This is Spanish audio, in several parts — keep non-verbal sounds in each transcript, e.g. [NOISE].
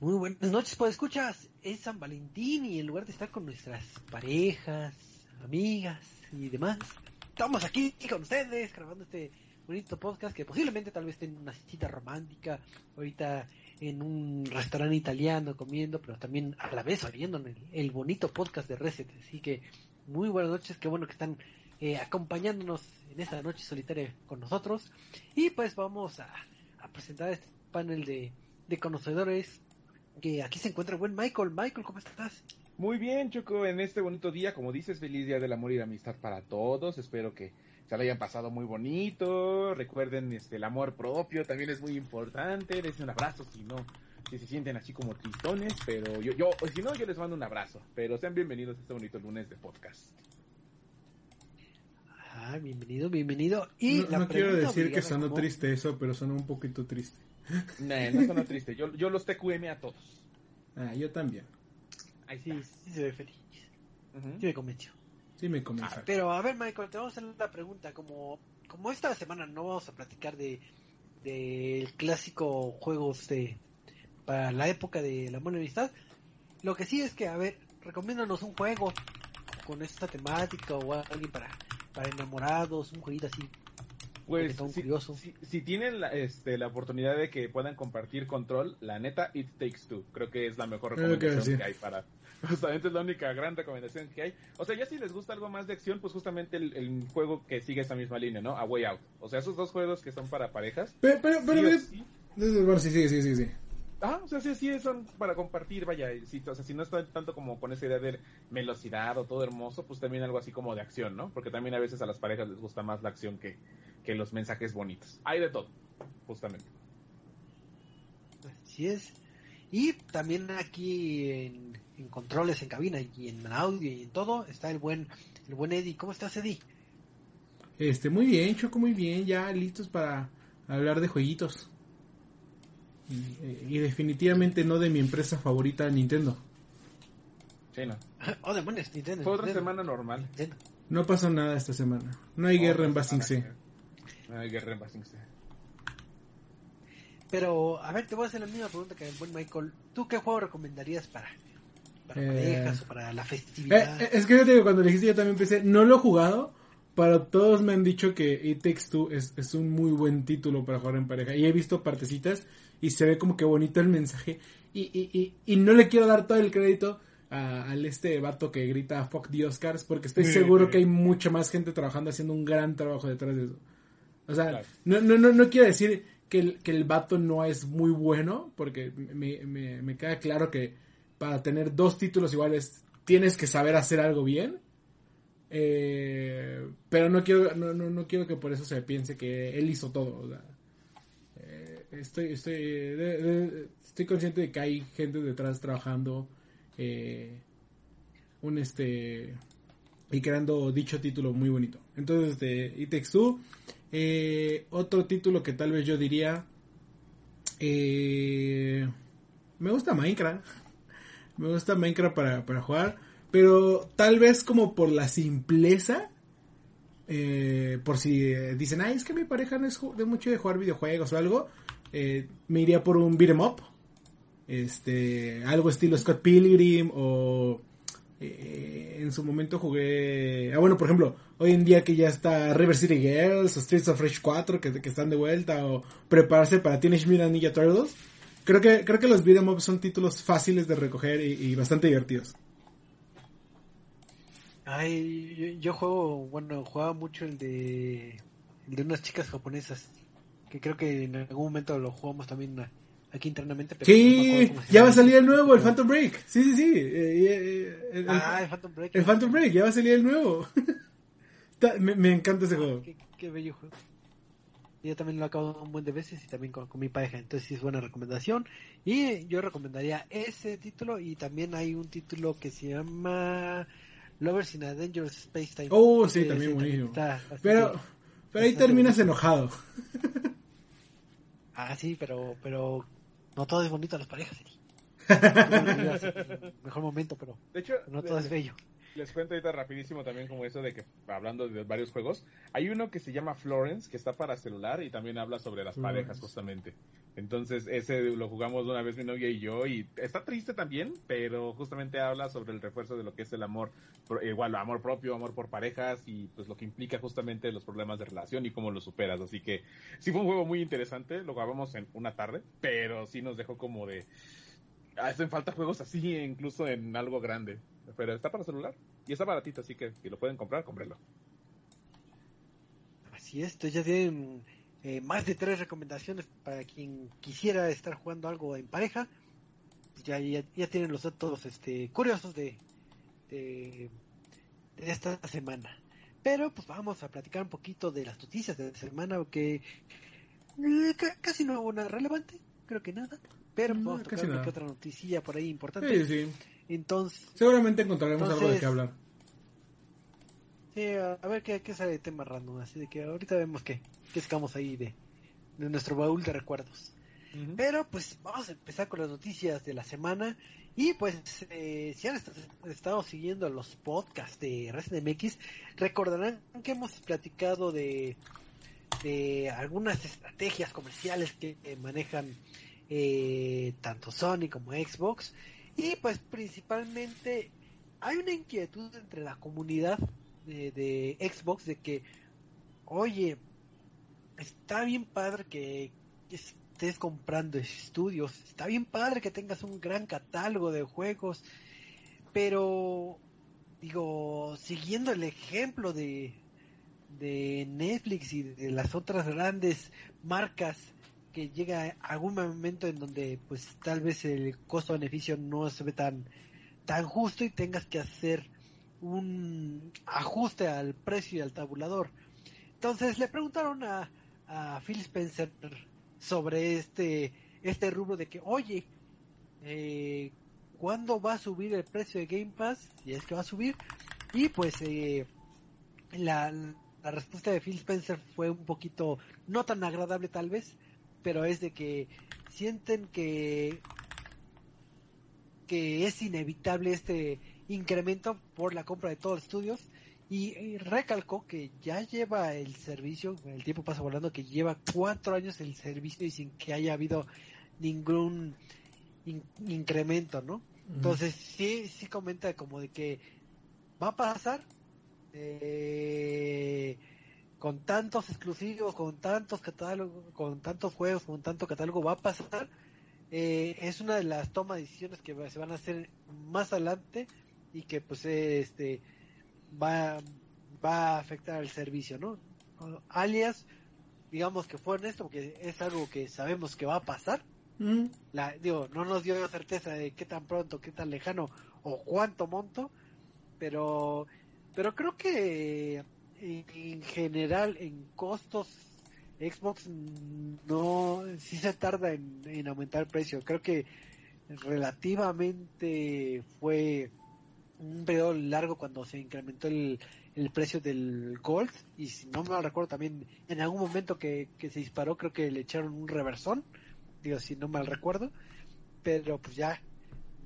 Muy buenas noches, pues escuchas, es San Valentín y en lugar de estar con nuestras parejas, amigas y demás, estamos aquí con ustedes grabando este bonito podcast que posiblemente tal vez en una cita romántica, ahorita en un restaurante italiano comiendo, pero también a la vez oyendo el, el bonito podcast de Reset. Así que muy buenas noches, qué bueno que están eh, acompañándonos en esta noche solitaria con nosotros. Y pues vamos a, a presentar este panel de, de conocedores que aquí se encuentra el buen Michael. Michael, ¿cómo estás? Muy bien, Choco, en este bonito día, como dices, feliz día del amor y la amistad para todos. Espero que se lo hayan pasado muy bonito. Recuerden este el amor propio, también es muy importante. Dense un abrazo si no, si se sienten así como tristones, pero yo, yo, si no, yo les mando un abrazo. Pero sean bienvenidos a este bonito lunes de podcast. Ah, bienvenido, bienvenido. Y no, la no quiero decir que sonó triste eso, pero sonó un poquito triste. No, no suena triste. Yo, yo los TQM a todos. Ah, yo también. Ahí Sí, sí se ve feliz. Sí me convenció. Sí me convenció. Ah, pero a ver, Michael, te vamos a hacer la pregunta. Como, como esta semana no vamos a platicar de del clásico juegos de para la época de la buena amistad, lo que sí es que, a ver, recomiéndanos un juego con esta temática o alguien para, para enamorados, un jueguito así. Pues si, curioso. si- si tienen la, este, la oportunidad de que puedan compartir control, la neta, It Takes Two. Creo que es la mejor recomendación decir. que hay para... [LAUGHS] Justamente es la única gran recomendación que hay. O sea, ya si les gusta algo más de acción, pues justamente el, el juego que sigue esa misma línea, ¿no? A Way Out. O sea, esos dos juegos que son para parejas. Pero, pero, pero, sí o pero- sí- bueno, sí, sí, sí, sí, sí. Ah, o sea, sí, sí, son para compartir, vaya. sí, o sea, si no están tanto como con esa idea de velocidad o todo hermoso, pues también algo así como de acción, ¿no? Porque también a veces a las parejas les gusta más la acción que, que los mensajes bonitos. Hay de todo, justamente. Así es. Y también aquí en, en controles en cabina y en audio y en todo está el buen el buen Eddie. ¿Cómo estás, Eddie? Este, muy bien, Choco, muy bien. Ya listos para hablar de jueguitos. Y, definitivamente no de mi empresa favorita, Nintendo. Sí, no. [LAUGHS] Oh, demonios, Nintendo. Fue otra Nintendo, semana normal. Nintendo. No pasó nada esta semana. No hay guerra en Basing C. No hay guerra en Basing C. Pero, a ver, te voy a hacer la misma pregunta que el buen Michael. ¿Tú qué juego recomendarías para, para Eh, parejas o para la Eh, festividad? eh, es que yo te digo, cuando dijiste yo también pensé, no lo he jugado, pero todos me han dicho que It Takes Two es, es un muy buen título para jugar en pareja. Y he visto partecitas y se ve como que bonito el mensaje. Y, y, y, y no le quiero dar todo el crédito a- al este vato que grita Fuck the Oscars, porque estoy seguro que hay mucha más gente trabajando haciendo un gran trabajo detrás de eso. O sea, Claro. no, no, no, no quiero decir que el, que el vato no es muy bueno, porque me, me, me queda claro que para tener dos títulos iguales tienes que saber hacer algo bien. Eh, pero no quiero, no, no, no quiero que por eso se piense que él hizo todo. o sea, estoy, estoy, estoy consciente de que hay gente detrás trabajando eh, un este y creando dicho título muy bonito. Entonces, de It Takes Two, eh, otro título que tal vez yo diría, eh, me gusta Minecraft, [LAUGHS] me gusta Minecraft para, para jugar, pero tal vez como por la simpleza, eh, por si dicen, ay, es que mi pareja no es de mucho de jugar videojuegos o algo, eh, me iría por un beat'em up, este, algo estilo Scott Pilgrim o eh, en su momento jugué, ah bueno, por ejemplo, hoy en día que ya está River City Girls o Streets of Rage 4 que, que están de vuelta o prepararse para Teenage Mutant Ninja Turtles, creo que creo que los beat'em up son títulos fáciles de recoger y, bastante divertidos. Ay, yo, yo juego, bueno, jugaba mucho el de, el de unas chicas japonesas, que creo que en algún momento lo jugamos también aquí internamente. Pero Sí, ya va a salir el nuevo, el Phantom Break. Sí, sí, sí. eh, eh, el, Ah, el Phantom Break. el Phantom Break, ya va a salir el nuevo. [LAUGHS] Me, me encanta ese juego. Qué, qué bello juego. Yo también lo acabo un buen de veces y también con, con mi pareja, entonces sí es buena recomendación. Y yo recomendaría ese título y también hay un título que se llama Lovers in a Dangerous Space Time. Oh, sí, también buenísimo. está Pero, pero ahí terminas enojado. [LAUGHS] Ah, sí, pero, pero no todo es bonito a las parejas. [LAUGHS] Mejor momento, pero De hecho, no todo es bello. Les cuento ahorita rapidísimo también como eso de que, hablando de varios juegos, hay uno que se llama Florence, que está para celular y también habla sobre las Florence. parejas justamente. Entonces ese lo jugamos una vez mi novia y yo y está triste también, pero justamente habla sobre el refuerzo de lo que es el amor, igual amor propio, amor por parejas y pues lo que implica justamente los problemas de relación y cómo los superas. Así que sí fue un juego muy interesante, lo jugamos en una tarde, pero sí nos dejó como de... Hacen falta juegos así, incluso en algo grande. Pero está para celular y está baratito, así que si lo pueden comprar, cómprenlo. Así es, ya tienen eh, más de tres recomendaciones para quien quisiera estar jugando algo en pareja. Ya, ya, tienen los datos este, curiosos de, de, esta semana. Pero pues vamos a platicar un poquito de las noticias de la semana, que eh, ca- casi no hubo nada relevante, creo que nada. Pero No, casi tocar una nada. que otra noticia por ahí importante. Sí, sí. Entonces, Seguramente encontraremos algo de qué hablar. Sí, a, ver qué, qué sale de tema random, así de que ahorita vemos qué, qué sacamos ahí de, de nuestro baúl de recuerdos. Pero pues vamos a empezar con las noticias de la semana y pues eh, si han est- estado siguiendo los podcasts de Resident MX, recordarán que hemos platicado de, de algunas estrategias comerciales que eh, manejan eh, tanto Sony como Xbox. Y pues principalmente hay una inquietud entre la comunidad de, de Xbox de que, oye, está bien padre que estés comprando estudios, está bien padre que tengas un gran catálogo de juegos, pero digo, siguiendo el ejemplo de, de Netflix y de las otras grandes marcas que llega algún momento en donde pues tal vez el costo beneficio no se ve tan tan justo y tengas que hacer un ajuste al precio y al tabulador. Entonces le preguntaron a, a Phil Spencer sobre este este rubro de que, oye, eh, ¿cuándo va a subir el precio de Game Pass? Y es que va a subir. Y pues eh, la, la respuesta de Phil Spencer fue un poquito no tan agradable tal vez, pero es de que sienten que que es inevitable este incremento por la compra de todos los estudios y, y recalcó que ya lleva el servicio, el tiempo pasa volando, que lleva cuatro años el servicio y sin que haya habido ningún in- incremento, ¿no? Entonces sí, sí comenta como de que va a pasar eh, con tantos exclusivos, con tantos catálogos, con tantos juegos, con tanto catálogo, va a pasar. Eh, es una de las tomas de decisiones que se van a hacer más adelante y que pues este va, va a afectar al servicio, ¿no? Alias, digamos que fue honesto porque es algo que sabemos que va a pasar, Mm, la, digo, no nos dio certeza de qué tan pronto, qué tan lejano o cuánto monto, pero, pero creo que en, en general en costos Xbox no, sí se tarda en, en aumentar el precio. Creo que relativamente fue un periodo largo cuando se incrementó el, el precio del Gold. Y si no me recuerdo también en algún momento que, que se disparó creo que le echaron un reversón. Digo si no mal recuerdo. Pero pues ya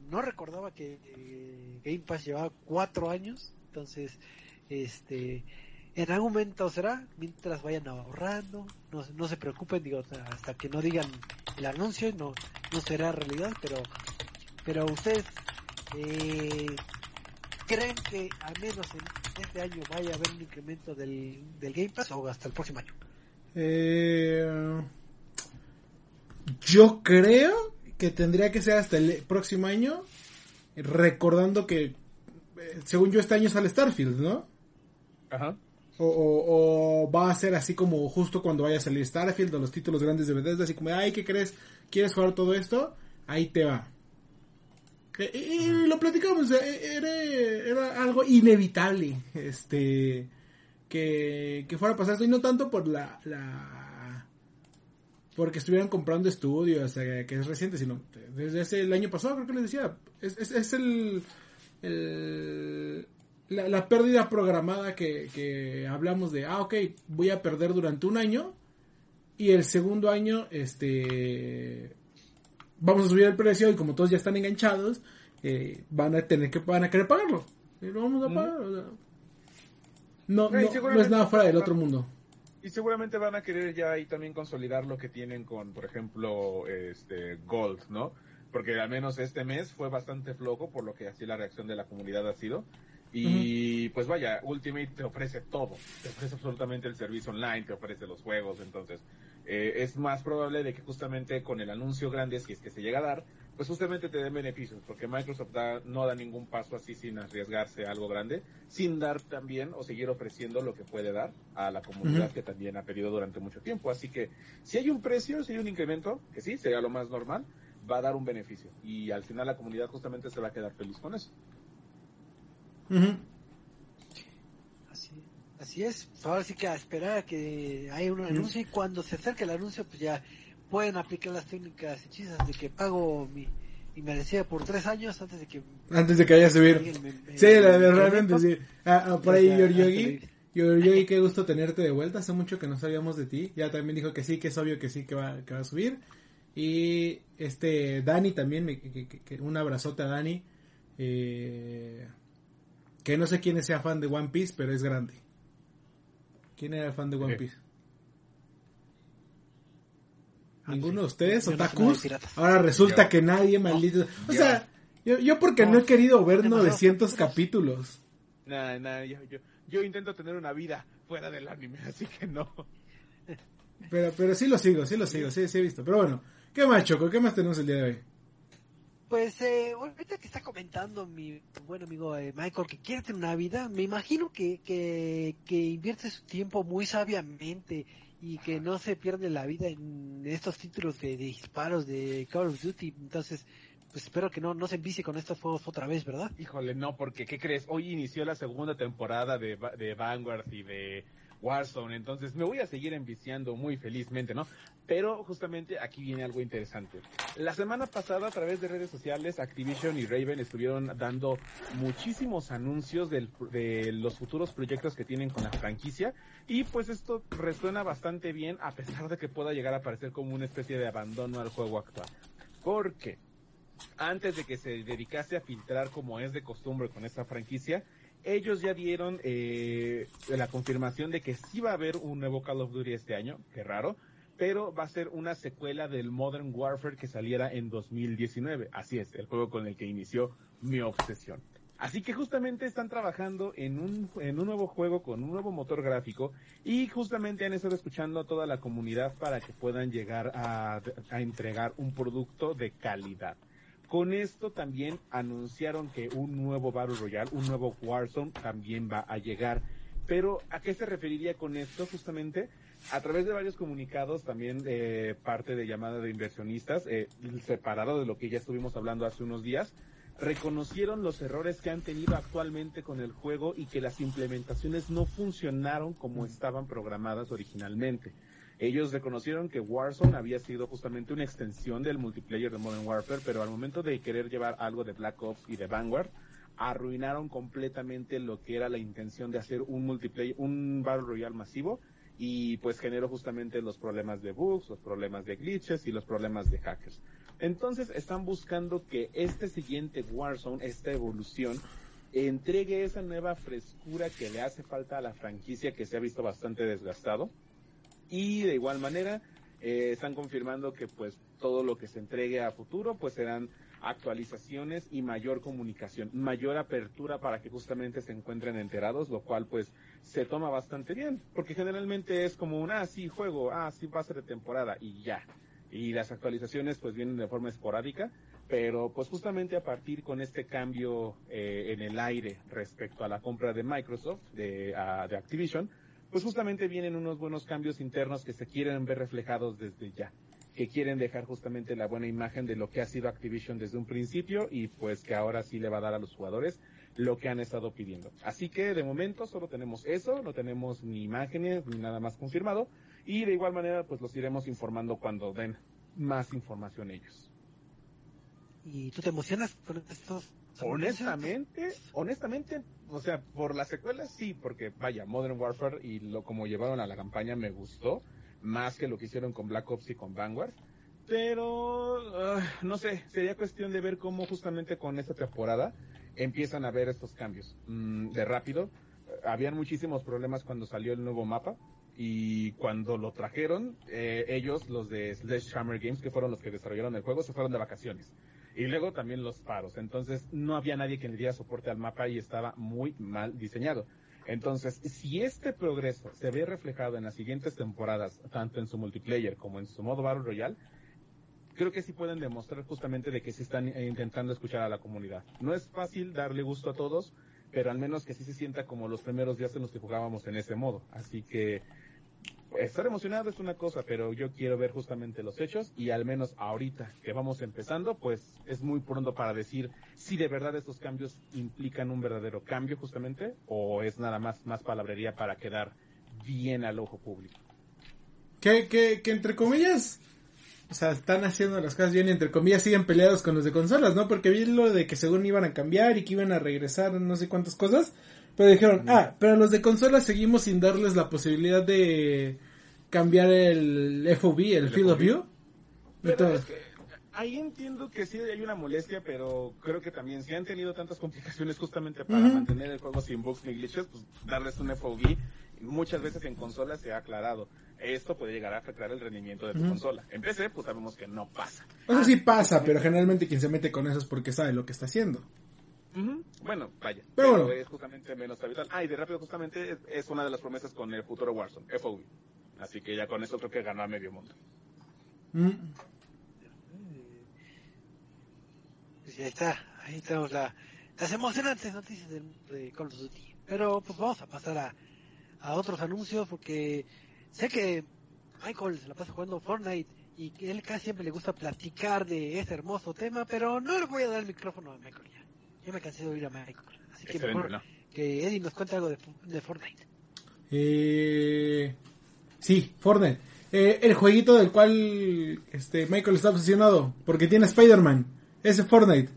no recordaba que eh, Game Pass llevaba cuatro años. Entonces este en algún momento será mientras vayan ahorrando no, no se preocupen digo hasta que no digan el anuncio no no será realidad pero pero ustedes eh, creen que al menos en este año vaya a haber un incremento del, del Game Pass o hasta el próximo año eh, yo creo que tendría que ser hasta el próximo año, recordando que, eh, según yo, este año sale Starfield, ¿no? Ajá. O, o- o va a ser así como justo cuando vaya a salir Starfield o los títulos grandes de Bethesda, así como, ay, ¿qué crees? ¿Quieres jugar todo esto? Ahí te va. Que- Y, y lo platicamos, eh, era, era algo inevitable, este, que que, fuera a pasar esto y no tanto por la, la porque estuvieran comprando estudios eh, que es reciente sino desde ese el año pasado creo que les decía es, es, es el, el la, la pérdida programada que, que hablamos de ah ok voy a perder durante un año y el segundo año este vamos a subir el precio y como todos ya están enganchados eh, van a tener que van a querer pagarlo y lo vamos a pagar o sea, no, No, no, es nada fuera del otro mundo. Y seguramente van a querer ya ahí también consolidar lo que tienen con, por ejemplo, este Gold, ¿no? Porque al menos este mes fue bastante flojo, por lo que así la reacción de la comunidad ha sido. Y pues vaya, Ultimate te ofrece todo, te ofrece absolutamente el servicio online, te ofrece los juegos, entonces eh, es más probable de que justamente con el anuncio grande, si es que se llega a dar, pues justamente te den beneficios, porque Microsoft da- no da ningún paso así sin arriesgarse a algo grande, sin dar también o seguir ofreciendo lo que puede dar a la comunidad que también ha pedido durante mucho tiempo. Así que si hay un precio, si hay un incremento, que sí, sería lo más normal, va a dar un beneficio. Y al final la comunidad justamente se va a quedar feliz con eso. Ujú. Así, así es. Pues ahora sí que a esperar a que haya un anuncio y cuando se acerque el anuncio, pues ya pueden aplicar las técnicas hechizas de que pago mi, merecida por tres años antes de que... Antes de que vaya a subir. alguien me- me- Sí, la, me- la- realmente sí. Ah, ah, por ahí, Ya, Yoryogi. qué gusto tenerte de vuelta. Hace mucho que no sabíamos de ti. Ya también dijo que sí, que es obvio que sí, que va, que va a subir. Y este, Dani también, que- que- un abrazote a Dani. Eh, que no sé quién sea fan de One Piece, pero es grande. ¿Quién era fan de One. Piece? Ah, ¿Ninguno de ustedes? ¿Otakus? Ahora resulta que nadie, maldito. O sea, yo, yo porque no, he querido ver Demasiados 900 capítulos. capítulos. Nada, nada, yo, yo, yo intento tener una vida fuera del anime, así que no. Pero, pero sí lo sigo, sí lo sigo, sí, sí he visto. Pero bueno, ¿qué más, Choco? ¿Qué más tenemos el día de hoy? Pues eh, ahorita que está comentando mi buen amigo eh, Michael que quiere tener una vida, me imagino que, que, que invierte su tiempo muy sabiamente y que no se pierde la vida en estos títulos de, de disparos de Call of Duty. Entonces, pues espero que no, no se envicie con estos juegos otra vez, ¿verdad? Híjole, no, porque ¿qué crees? Hoy inició la segunda temporada de, de Vanguard y de Warzone, entonces me voy a seguir enviciando muy felizmente, ¿no? Pero justamente aquí viene algo interesante. La semana pasada a través de redes sociales Activision y Raven estuvieron dando muchísimos anuncios del- de los futuros proyectos que tienen con la franquicia y pues esto resuena bastante bien a pesar de que pueda llegar a parecer como una especie de abandono al juego actual. ¿Por qué? antes de que se dedicase a filtrar como es de costumbre con esta franquicia, ellos ya dieron eh, la confirmación de que sí va a haber un nuevo Call of Duty este año, qué raro, pero va a ser una secuela del Modern Warfare que saliera en 2019. Así es, el juego con el que inició mi obsesión. Así que justamente están trabajando en un, en un nuevo juego con un nuevo motor gráfico y justamente han estado escuchando a toda la comunidad para que puedan llegar a, a entregar un producto de calidad. Con esto también anunciaron que un nuevo Battle Royale, un nuevo Warzone también va a llegar. Pero ¿a qué se referiría con esto? Justamente a través de varios comunicados, también eh, parte de llamada de inversionistas, eh, separado de lo que ya estuvimos hablando hace unos días, reconocieron los errores que han tenido actualmente con el juego y que las implementaciones no funcionaron como estaban programadas originalmente. Ellos reconocieron que Warzone había sido justamente una extensión del multiplayer de Modern Warfare, pero al momento de querer llevar algo de Black Ops y de Vanguard, arruinaron completamente lo que era la intención de hacer un multiplayer, un Battle Royale masivo, y pues generó justamente los problemas de bugs, los problemas de glitches y los problemas de hackers. Entonces están buscando que este siguiente Warzone, esta evolución, entregue esa nueva frescura que le hace falta a la franquicia que se ha visto bastante desgastado. Y de igual manera, eh, están confirmando que pues todo lo que se entregue a futuro pues serán actualizaciones y mayor comunicación, mayor apertura para que justamente se encuentren enterados, lo cual pues se toma bastante bien, porque generalmente es como un, ah, sí, juego, ah, sí, ser de temporada y ya. Y las actualizaciones pues vienen de forma esporádica, pero pues justamente a partir con este cambio eh, en el aire respecto a la compra de Microsoft, de, a- de Activision, pues justamente vienen unos buenos cambios internos que se quieren ver reflejados desde ya, que quieren dejar justamente la buena imagen de lo que ha sido Activision desde un principio y pues que ahora sí le va a dar a los jugadores lo que han estado pidiendo. Así que de momento solo tenemos eso, no tenemos ni imágenes ni nada más confirmado y de igual manera pues los iremos informando cuando den más información ellos. ¿Y tú te emocionas con estos? Honestamente, honestamente, o sea, por las secuelas sí, porque vaya, Modern Warfare y lo como llevaron a la campaña me gustó, más que lo que hicieron con Black Ops y con Vanguard. Pero, uh, no sé, sería cuestión de ver cómo justamente con esta temporada empiezan a ver estos cambios. Mm, de rápido, habían muchísimos problemas cuando salió el nuevo mapa y cuando lo trajeron, eh, ellos, los de Sledgehammer Games, que fueron los que desarrollaron el juego, se fueron de vacaciones. Y luego también los paros. Entonces no había nadie que le diera soporte al mapa y estaba muy mal diseñado. Entonces, si este progreso se ve reflejado en las siguientes temporadas, tanto en su multiplayer como en su modo Battle Royale, creo que sí pueden demostrar justamente de que se están intentando escuchar a la comunidad. No es fácil darle gusto a todos, pero al menos que sí se sienta como los primeros días en los que jugábamos en ese modo. Así que estar emocionado es una cosa, pero yo quiero ver justamente los hechos y al menos ahorita que vamos empezando, pues es muy pronto para decir si de verdad estos cambios implican un verdadero cambio justamente o es nada más más palabrería para quedar bien al ojo público. Que, que, que entre comillas, o sea, están haciendo las cosas bien entre comillas siguen peleados con los de consolas, ¿no? Porque vi lo de que según iban a cambiar y que iban a regresar no sé cuántas cosas. Pero dijeron, ah, pero los de consolas seguimos sin darles la posibilidad de cambiar el FOV, el, Field of View. Entonces, ahí entiendo que sí hay una molestia, pero creo que también si han tenido tantas complicaciones justamente para mantener el juego sin bugs ni glitches, pues darles un FOV muchas veces en consolas se ha aclarado. Esto puede llegar a afectar el rendimiento de tu consola. En PC, pues sabemos que no pasa. Eso sí pasa, pero generalmente quien se mete con eso es porque sabe lo que está haciendo. Bueno, vaya. Pero, bueno. es justamente menos habitual. Ah, y de rápido justamente es, una de las promesas con el futuro Warzone, FOV. Así que ya con eso creo que ganó a medio mundo. Mm. Pues ya está, ahí tenemos la, las emocionantes noticias de, de Call of Duty. Pero pues vamos a pasar a, a otros anuncios porque sé que Michael se la pasa jugando Fortnite y que él casi siempre le gusta platicar de ese hermoso tema, pero no le voy a dar el micrófono a Michael ya. Yo me cansé de oír a Michael. Así que mejor ¿no? que Eddie nos cuente algo de, de Fortnite. Eh, sí, Fortnite. Eh, el jueguito del cual este Michael está obsesionado porque tiene Spider-Man. Ese Fortnite.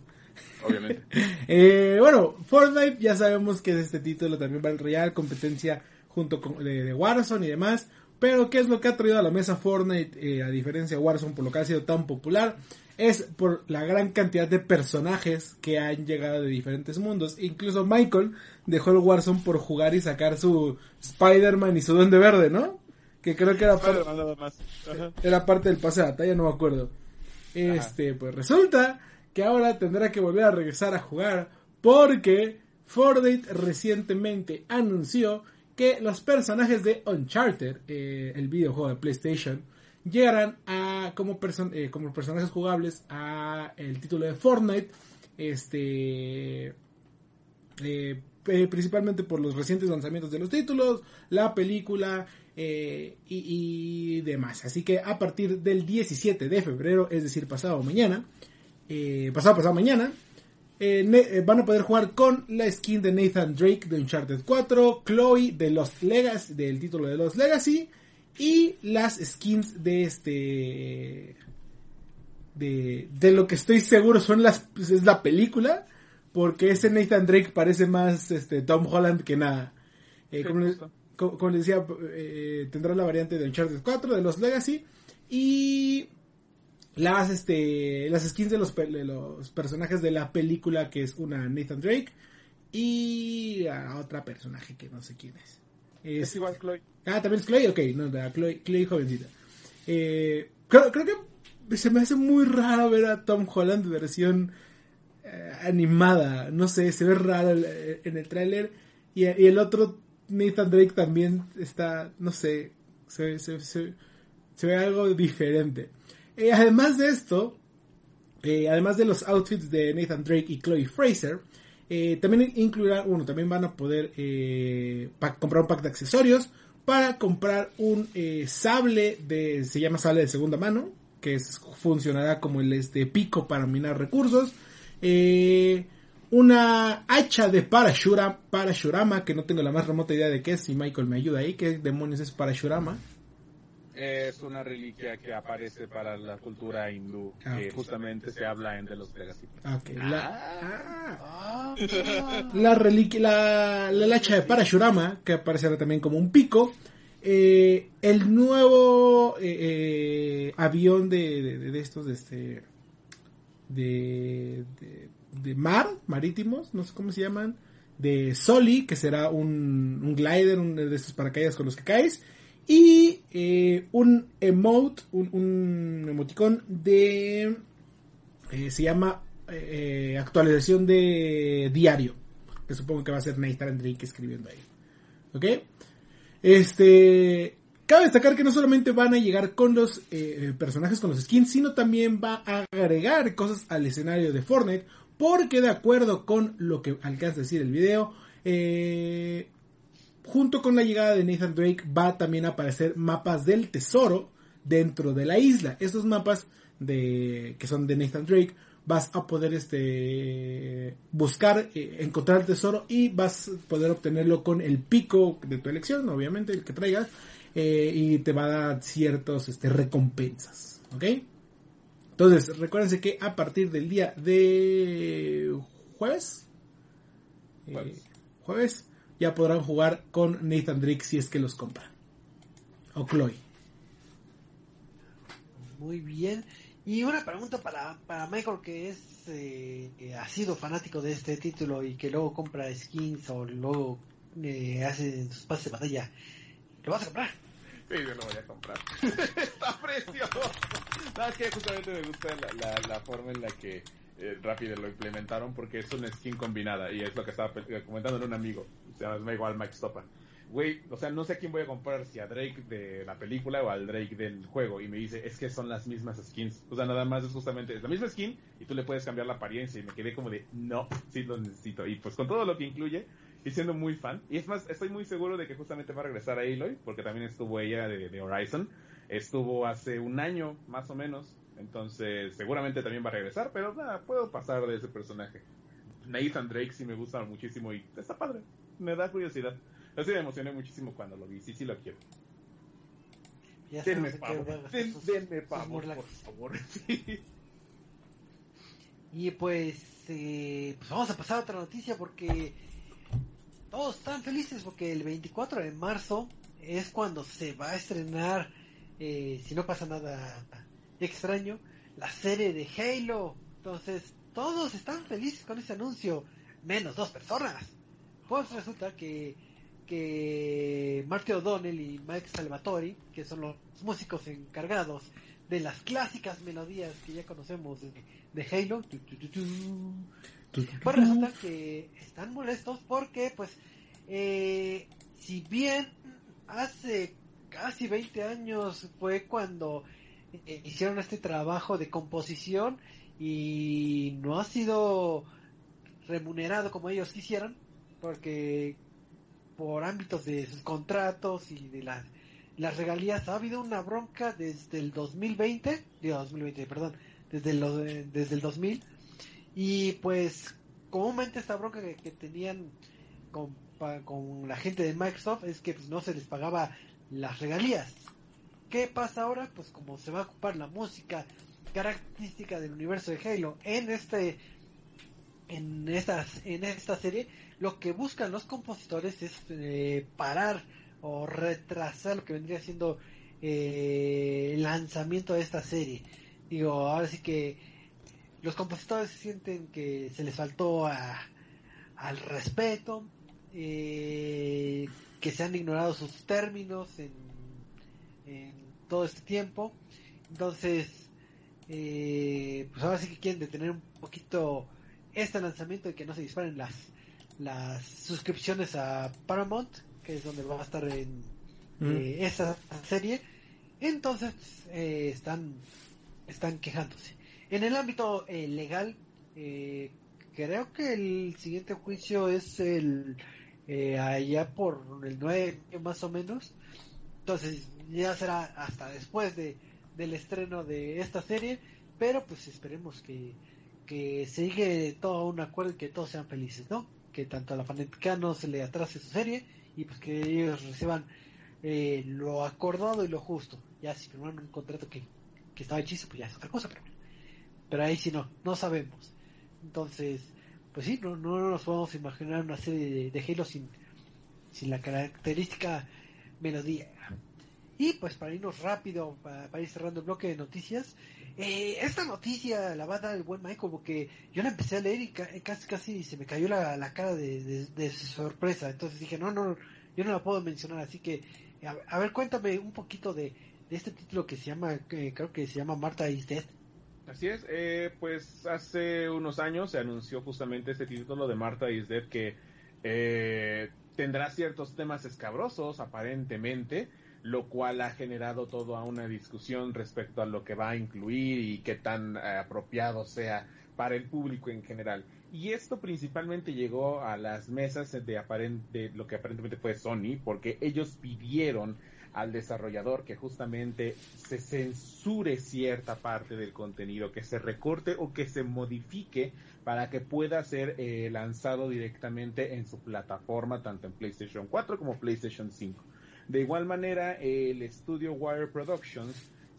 Obviamente. [LAUGHS] eh, bueno, Fortnite ya sabemos que es este título también va al Real, competencia junto con de, de, Warzone y demás. Pero ¿qué es lo que ha traído a la mesa Fortnite, eh, a diferencia de Warzone, por lo que ha sido tan popular? Es por la gran cantidad de personajes que han llegado de diferentes mundos. Incluso Michael dejó el Warzone por jugar y sacar su Spider-Man y su Duende Verde, ¿no? Que creo que era, par era parte del pase de batalla, no me acuerdo. Este, Ajá. pues resulta que ahora tendrá que volver a regresar a jugar porque Fortnite recientemente anunció que los personajes de Uncharted, eh, el videojuego de PlayStation, llegarán a como, person eh, como personajes jugables a el título de Fortnite, este eh, principalmente por los recientes lanzamientos de los títulos, la película y, y, demás. Así que a partir del 17 de febrero, es decir, pasado mañana, pasado pasado mañana, eh, van a poder jugar con la skin de Nathan Drake de Uncharted 4, Chloe de Lost Legacy, del título de Lost Legacy, y las skins de este... De, de lo que estoy seguro son las pues es la película porque ese Nathan Drake parece más este Tom Holland que nada eh, como, les, como, como, les, decía eh, tendrá la variante de Uncharted 4 de Lost Legacy y las este las skins de los, de los personajes de la película que es una Nathan Drake y a otra personaje que no sé quién es. Es, es igual Chloe. Ah, también es Chloe, ok, no, la Chloe, Chloe jovencita. Eh, creo, creo, que se me hace muy raro ver a Tom Holland versión eh, animada, no sé, se ve raro en el tráiler y, y, el otro Nathan Drake también está, no sé, se, se, se, se ve algo diferente. Eh, además de esto, eh, además de los outfits de Nathan Drake y Chloe Fraser, eh, también incluirá uno, también van a poder comprar un pack de accesorios para comprar un sable de, se llama sable de segunda mano, que funcionará como el este pico para minar recursos. una hacha de Parashura, Parashurama, que no tengo la más remota idea de qué es, si Michael me ayuda ahí, qué demonios es Parashurama. Es una reliquia que aparece para la cultura hindú, Ah, que justamente se habla en de los Legacy. Ah, ok, la, Ah, [LAUGHS] la reliquia, la, la hacha de Parashurama, que aparecerá también como un pico. Eh, el nuevo eh, eh, avión de, de, de estos, de este, de, de, de mar, marítimos, no sé cómo se llaman, de Soli, que será un, un glider, un de estos paracaídas con los que caes, y eh, un emote, un, emoticón de, eh, se llama eh, actualización de diario, que supongo que va a ser Nathan Drake escribiendo ahí. ¿Ok? Este. Cabe destacar que no solamente van a llegar con los personajes, con los skins, sino también va a agregar cosas al escenario de Fortnite. Porque de acuerdo con lo que alcanza a decir el video, eh, junto con la llegada de Nathan Drake va también a aparecer mapas del tesoro dentro de la isla. Estos mapas de que son de Nathan Drake vas a poder este buscar eh, encontrar el tesoro y vas a poder obtenerlo con el pico de tu elección, obviamente el que traigas eh, y te va a dar ciertos este recompensas, ¿ok? Entonces recuérdense que a partir del día de jueves eh, Jueves. Ya podrán jugar con Nathan Drake si es que los compran o Chloe. Muy bien. Y una pregunta para, para Michael que es eh, eh, ha sido fanático de este título y que luego compra skins o luego eh, hace sus pases de batalla. ¿Lo vas a comprar? Sí, yo lo voy a comprar. [LAUGHS] Está precioso. [LAUGHS] Nada, es que justamente me gusta la, la, la forma en la que eh, rápido lo implementaron porque es una skin combinada y es lo que estaba comentando un amigo. Se llama igual Mike Stopa. Güey, o sea, no sé a quién voy a comprar, si a Drake de la película o al Drake del juego. Y me dice, es que son las mismas skins. O sea, nada más es justamente, es la misma skin y tú le puedes cambiar la apariencia. Y me quedé como de, no, sí lo necesito. Y pues con todo lo que incluye, y siendo muy fan. Y es más, estoy muy seguro de que justamente va a regresar a Aloy, porque también estuvo ella de, de Horizon. Estuvo hace un año, más o menos. Entonces, seguramente también va a regresar, pero nada, puedo pasar de ese personaje. Nathan Drake sí me gusta muchísimo y está padre. Me da curiosidad. Así me emocioné muchísimo cuando lo vi. Sí, sí lo quiero. Ya Denme pavo. Den- denme pavo, por favor. [LAUGHS] Sí. Y pues, eh, pues vamos a pasar a otra noticia porque todos están felices porque el 24 de marzo es cuando se va a estrenar, eh, si no pasa nada extraño, la serie de Halo. Entonces, todos están felices con ese anuncio, menos dos personas. Pues resulta que, que Marty O'Donnell y Mike Salvatori, que son los músicos encargados de las clásicas melodías que ya conocemos de, de Halo, tu, tu, tu, tu, pues resulta que están molestos porque, pues, eh, si bien hace casi 20 años fue cuando hicieron este trabajo de composición y no ha sido remunerado como ellos quisieran, porque por ámbitos de sus contratos y de las, las regalías ha habido una bronca desde el 2020, digo 2020, perdón, desde lo- desde el 2000 y pues comúnmente esta bronca que, que tenían con, pa- con la gente de Microsoft es que pues, no se les pagaba las regalías. ¿Qué pasa ahora? Pues como se va a ocupar la música característica del universo de Halo en este en estas en esta serie, lo que buscan los compositores es eh, parar o retrasar lo que vendría siendo eh, el lanzamiento de esta serie. Digo, ahora sí que los compositores sienten que se les faltó a- al respeto, eh, que se han ignorado sus términos en, en todo este tiempo. Entonces, eh, pues ahora sí que quieren detener un poquito este lanzamiento y que no se disparen las, las suscripciones a Paramount, que es donde va a estar en Mm. eh, esa serie. Entonces, eh, están, están quejándose. En el ámbito eh, legal, eh, creo que el siguiente juicio es el eh, allá por el 9 más o menos. Entonces ya será hasta después de, del estreno de esta serie, pero pues esperemos que, que se todo un acuerdo y que todos sean felices, ¿no? Que tanto a la fanática no se le atrase su serie y pues que ellos reciban eh, lo acordado y lo justo. Ya si firmaron un contrato que, que estaba hechizo, pues ya es otra cosa, pero, pero ahí sí no, no sabemos. Entonces, pues sí, no, no nos podemos imaginar una serie de, de sin, sin la característica melodía. Y pues para irnos rápido, para, ir cerrando el bloque de noticias, eh, esta noticia la va a dar el buen Michael porque yo la empecé a leer y ca- casi casi se me cayó la, la cara de, de- sorpresa. Entonces dije, no, no, yo no la puedo mencionar. Así que, a, ver, cuéntame un poquito de, de este título que se llama, que creo que se llama Marta is Dead. Así es, eh, pues hace unos años se anunció justamente este título de Marta is Dead que eh, tendrá ciertos temas escabrosos aparentemente, lo cual ha generado toda una discusión respecto a lo que va a incluir y qué tan eh, apropiado sea para el público en general. Y esto principalmente llegó a las mesas de, de lo que aparentemente fue Sony, porque ellos pidieron al desarrollador que justamente se censure cierta parte del contenido, que se recorte o que se modifique para que pueda ser eh, lanzado directamente en su plataforma, tanto en PlayStation 4 como PlayStation 5. De igual manera, el estudio Wire Productions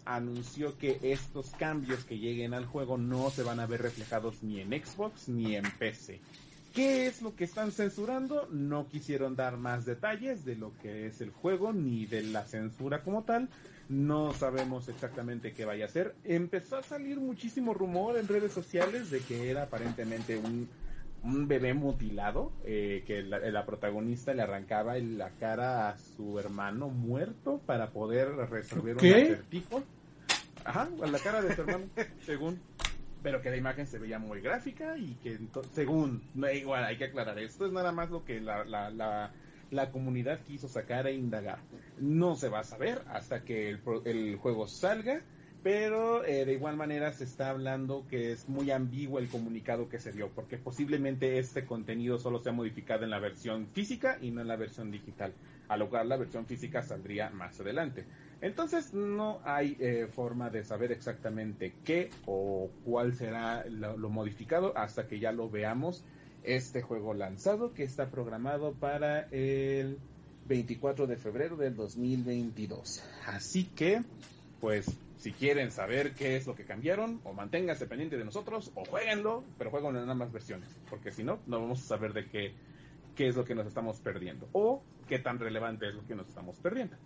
anunció que estos cambios que lleguen al juego no se van a ver reflejados ni en Xbox ni en PC. ¿Qué es lo que están censurando? No quisieron dar más detalles de lo que es el juego ni de la censura como tal. No sabemos exactamente qué vaya a ser. Empezó a salir muchísimo rumor en redes sociales de que era aparentemente un, un bebé mutilado, eh, que la, la protagonista le arrancaba la cara a su hermano muerto para poder resolver ¿Qué? un acertijo. Ajá, a la cara de su hermano, [LAUGHS] según pero que la imagen se veía muy gráfica y que según no, igual hay que aclarar esto es nada más lo que la, la, la, la comunidad quiso sacar e indagar. No se va a saber hasta que el, juego salga pero eh, de igual manera se está hablando que es muy ambiguo el comunicado que se dio porque posiblemente este contenido solo sea modificado en la versión física y no en la versión digital a lo cual la versión física saldría más adelante. Entonces no hay eh, forma de saber exactamente qué o cuál será lo modificado hasta que ya lo veamos este juego lanzado que está programado para el 24 de febrero del 2022. Así que, pues, si quieren saber qué es lo que cambiaron, o manténganse pendiente de nosotros, o jueguenlo, pero jueguen en ambas versiones, porque si no, no vamos a saber de qué, qué es lo que nos estamos perdiendo, o qué tan relevante es lo que nos estamos perdiendo.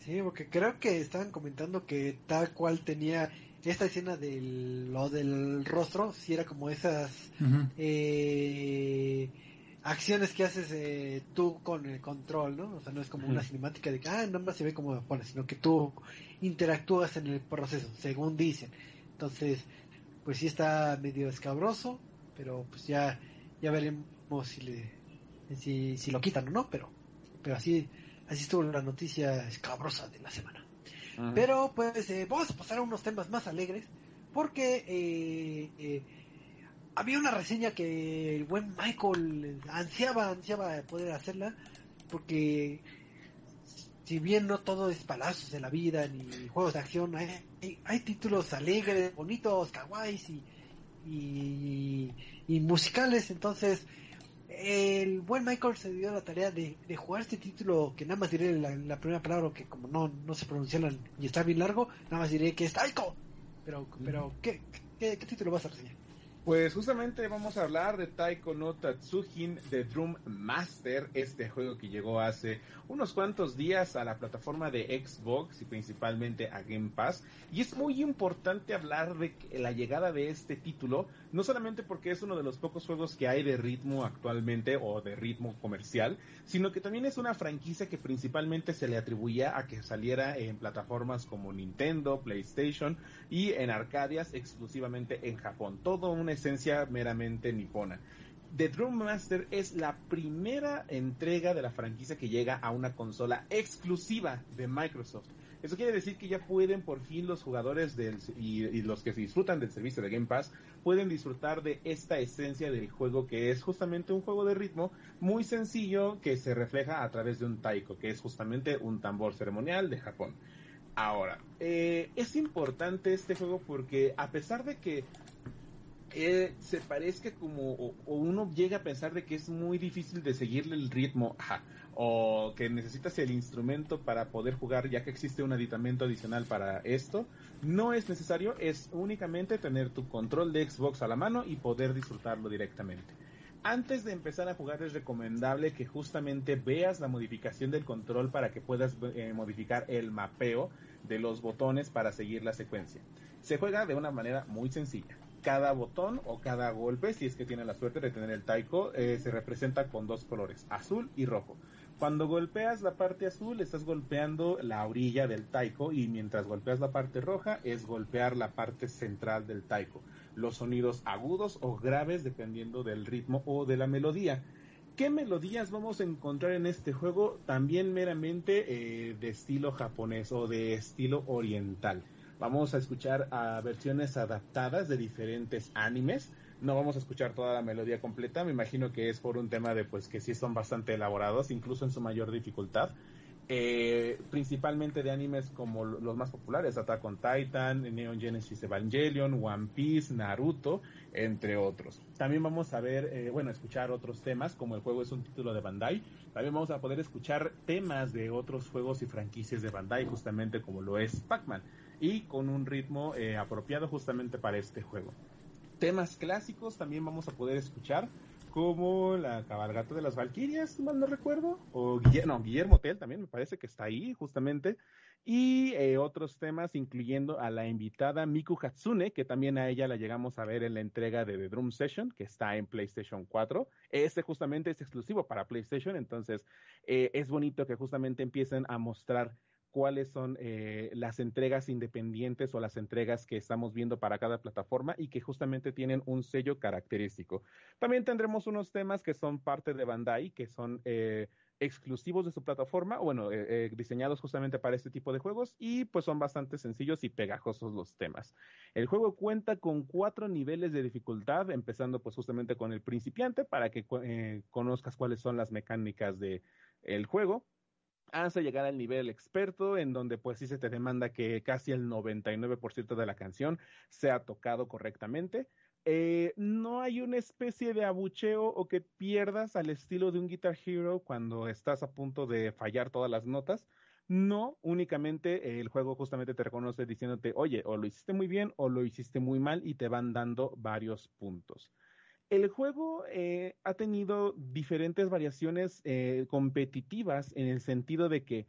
Sí, porque creo que estaban comentando que tal cual tenía esta escena de lo del rostro, si era como esas eh, acciones que haces eh, tú con el control, ¿no? O sea, no es como una cinemática de que, ah, nada más se ve como pone, sino que tú interactúas en el proceso, según dicen. Entonces, pues sí está medio escabroso, pero pues ya, ya veremos si le, si, si lo quitan o no, pero, pero así, así estuvo la noticia escabrosa de la semana. Pero pues eh, vamos a pasar a unos temas más alegres porque eh, eh, había una reseña que el buen Michael ansiaba, ansiaba poder hacerla porque si bien no todo es palazos de la vida ni juegos de acción, hay, hay, títulos alegres, bonitos, kawaiis y, y musicales, entonces el buen Michael se dio la tarea de, de jugar este título que nada más diré la, la primera palabra que como no, no se pronuncian y está bien largo, nada más diré que es Taiko. Pero, pero ¿qué, qué, qué título vas a reseñar? Pues justamente vamos a hablar de Taiko no Tatsujin de Drum Master, este juego que llegó hace unos cuantos días a la plataforma de Xbox y principalmente a Game Pass. Y es muy importante hablar de la llegada de este título, no solamente porque es uno de los pocos juegos que hay de ritmo actualmente o de ritmo comercial, sino que también es una franquicia que principalmente se le atribuía a que saliera en plataformas como Nintendo, PlayStation y en Arcadias exclusivamente en Japón. Todo una esencia meramente nipona. The Drum Master es la primera entrega de la franquicia que llega a una consola exclusiva de Microsoft. Eso quiere decir que ya pueden por fin los jugadores del, y, y los que disfrutan del servicio de Game Pass pueden disfrutar de esta esencia del juego que es justamente un juego de ritmo muy sencillo que se refleja a través de un taiko, que es justamente un tambor ceremonial de Japón. Ahora, eh, es importante este juego porque a pesar de que se parezca como, o, uno llega a pensar de que es muy difícil de seguirle el ritmo, o que necesitas el instrumento para poder jugar, ya que existe un aditamento adicional para esto, no es necesario, es únicamente tener tu control de Xbox a la mano y poder disfrutarlo directamente. Antes de empezar a jugar es recomendable que justamente veas la modificación del control para que puedas eh, modificar el mapeo de los botones para seguir la secuencia. Se juega de una manera muy sencilla cada botón o cada golpe, si es que tiene la suerte de tener el taiko, eh, se representa con dos colores, azul y rojo. Cuando golpeas la parte azul, estás golpeando la orilla del taiko y mientras golpeas la parte roja, es golpear la parte central del taiko. Los sonidos agudos o graves dependiendo del ritmo o de la melodía. ¿Qué melodías vamos a encontrar en este juego? También meramente eh, de estilo japonés o de estilo oriental. Vamos a escuchar a versiones adaptadas de diferentes animes. No vamos a escuchar toda la melodía completa, me imagino que es por un tema de pues que sí son bastante elaborados, incluso en su mayor dificultad. Eh, principalmente de animes como los más populares, Attack on Titan, Neon Genesis Evangelion, One Piece, Naruto, entre otros. También vamos a ver, eh, bueno, escuchar otros temas, como el juego es un título de Bandai. También vamos a poder escuchar temas de otros juegos y franquicias de Bandai, justamente como lo es Pac-Man y con un ritmo eh, apropiado justamente para este juego. Temas clásicos también vamos a poder escuchar como la cabalgata de las Valquirias, mal no recuerdo, o Guillermo, Guillermo Tell también me parece que está ahí justamente, y eh, otros temas incluyendo a la invitada Miku Hatsune, que también a ella la llegamos a ver en la entrega de The Drum Session, que está en PlayStation 4. Este justamente es exclusivo para PlayStation, entonces eh, es bonito que justamente empiecen a mostrar cuáles son eh, las entregas independientes o las entregas que estamos viendo para cada plataforma y que justamente tienen un sello característico. También tendremos unos temas que son parte de Bandai, que son eh, exclusivos de su plataforma, bueno, eh, diseñados justamente para este tipo de juegos y pues son bastante sencillos y pegajosos los temas. El juego cuenta con cuatro niveles de dificultad, empezando pues justamente con el principiante para que conozcas cuáles son las mecánicas del el juego hasta llegar al nivel experto, en donde pues sí se te demanda que casi el 99% de la canción sea tocado correctamente. Eh, no hay una especie de abucheo o que pierdas al estilo de un Guitar Hero cuando estás a punto de fallar todas las notas. No, únicamente el juego justamente te reconoce diciéndote, oye, o lo hiciste muy bien o lo hiciste muy mal y te van dando varios puntos. El juego eh, ha tenido diferentes variaciones eh, competitivas en el sentido de que,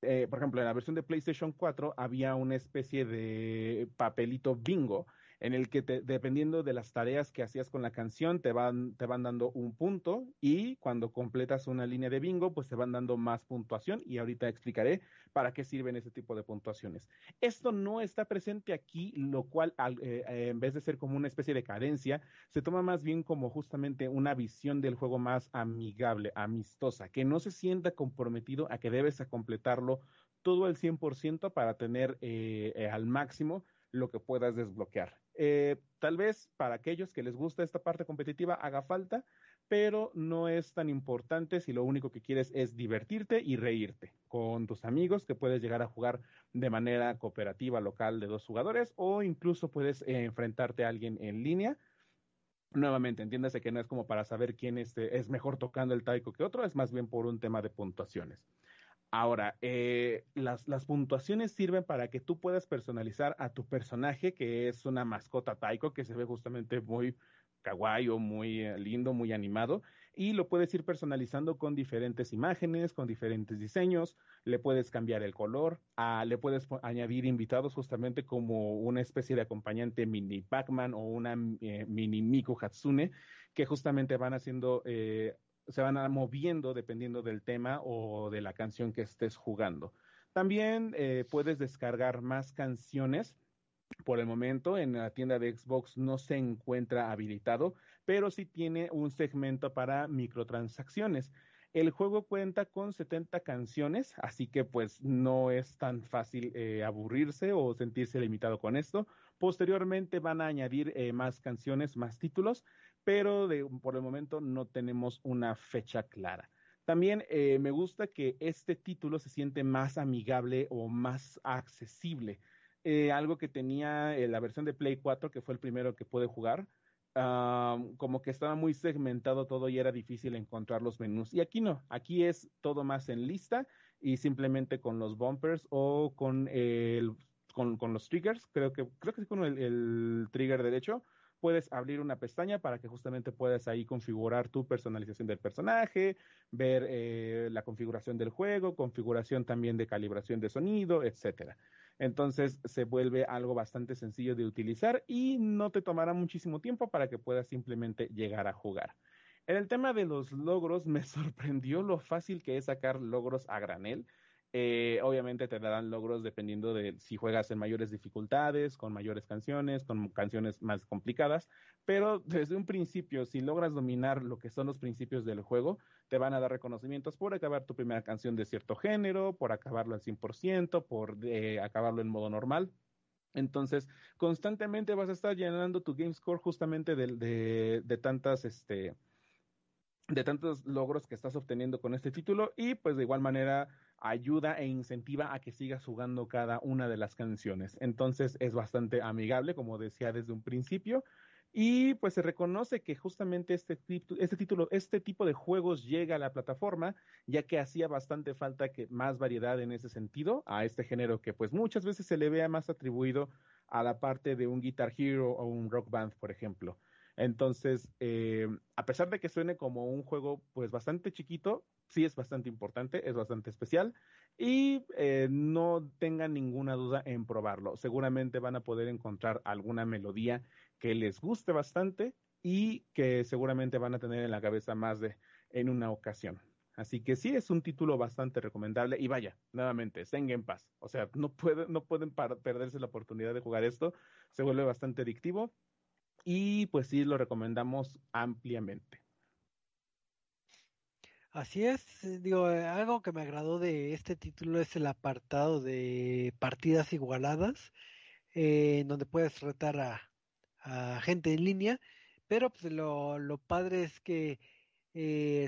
eh, por ejemplo, en la versión de PlayStation 4 había una especie de papelito bingo en el que dependiendo de las tareas que hacías con la canción, te van, te van dando un punto y cuando completas una línea de bingo, pues te van dando más puntuación y ahorita explicaré para qué sirven ese tipo de puntuaciones. Esto no está presente aquí, lo cual eh, eh, en vez de ser como una especie de cadencia, se toma más bien como justamente una visión del juego más amigable, amistosa, que no se sienta comprometido a que debes completarlo todo al 100% para tener eh, al máximo lo que puedas desbloquear. Eh, tal vez para aquellos que les gusta esta parte competitiva haga falta, pero no es tan importante si lo único que quieres es divertirte y reírte con tus amigos, que puedes llegar a jugar de manera cooperativa local de dos jugadores o incluso puedes eh, enfrentarte a alguien en línea. Nuevamente, entiéndase que no es como para saber quién este, es mejor tocando el taiko que otro, es más bien por un tema de puntuaciones. Ahora, eh, las, las, puntuaciones sirven para que tú puedas personalizar a tu personaje, que es una mascota taiko, que se ve justamente muy kawaii o muy eh, lindo, muy animado, y lo puedes ir personalizando con diferentes imágenes, con diferentes diseños, le puedes cambiar el color, le puedes añadir invitados justamente como una especie de acompañante mini Pac-Man o una eh, mini Miku Hatsune, que justamente van haciendo se van moviendo dependiendo del tema o de la canción que estés jugando. También eh, puedes descargar más canciones. Por el momento en la tienda de Xbox no se encuentra habilitado, pero sí tiene un segmento para microtransacciones. El juego cuenta con 70 canciones, así que pues no es tan fácil eh, aburrirse o sentirse limitado con esto. Posteriormente van a añadir eh, más canciones, más títulos, pero por el momento no tenemos una fecha clara. También eh, me gusta que este título se siente más amigable o más accesible. eh, algo que tenía eh, la versión de Play 4, que fue el primero que pude jugar, como que estaba muy segmentado todo y era difícil encontrar los menús. Y aquí no, aquí es todo más en lista y simplemente con los bumpers o con con, los triggers, creo que creo que sí con el trigger derecho puedes abrir una pestaña para que justamente puedas ahí configurar tu personalización del personaje, ver eh, la configuración del juego, configuración también de calibración de sonido, etcétera. Entonces se vuelve algo bastante sencillo de utilizar y no te tomará muchísimo tiempo para que puedas simplemente llegar a jugar. En el tema de los logros [LAUGHS] me sorprendió lo fácil que es sacar logros a granel. Eh, obviamente te darán logros dependiendo de si juegas en mayores dificultades, con mayores canciones, con canciones más complicadas, pero desde un principio, si logras dominar lo que son los principios del juego, te van a dar reconocimientos por acabar tu primera canción de cierto género, por acabarlo al 100%, por eh, acabarlo en modo normal. Entonces, constantemente vas a estar llenando tu game score justamente de, de, de tantas, este, de tantos logros que estás obteniendo con este título y pues de igual manera ayuda e incentiva a que sigas jugando cada una de las canciones. Entonces es bastante amigable, como decía desde un principio. Y pues se reconoce que justamente este, este título, este tipo de juegos llega a la plataforma, ya que hacía bastante falta que más variedad en ese sentido a este género que pues muchas veces se le vea más atribuido a la parte de un Guitar Hero o un Rock Band, por ejemplo. Entonces, eh, a pesar de que suene como un juego pues bastante chiquito, sí es bastante importante, es bastante especial y eh, no tengan ninguna duda en probarlo. Seguramente van a poder encontrar alguna melodía que les guste bastante y que seguramente van a tener en la cabeza más de en una ocasión. Así que sí es un título bastante recomendable y vaya, nuevamente, estén en paz. O sea, no, no pueden perderse la oportunidad de jugar esto, se vuelve bastante adictivo y pues sí lo recomendamos ampliamente. Así es, eh, digo, eh, algo que me agradó de este título es el apartado de partidas igualadas, eh, en donde puedes retar a, gente en línea, pero pues lo, lo padre es que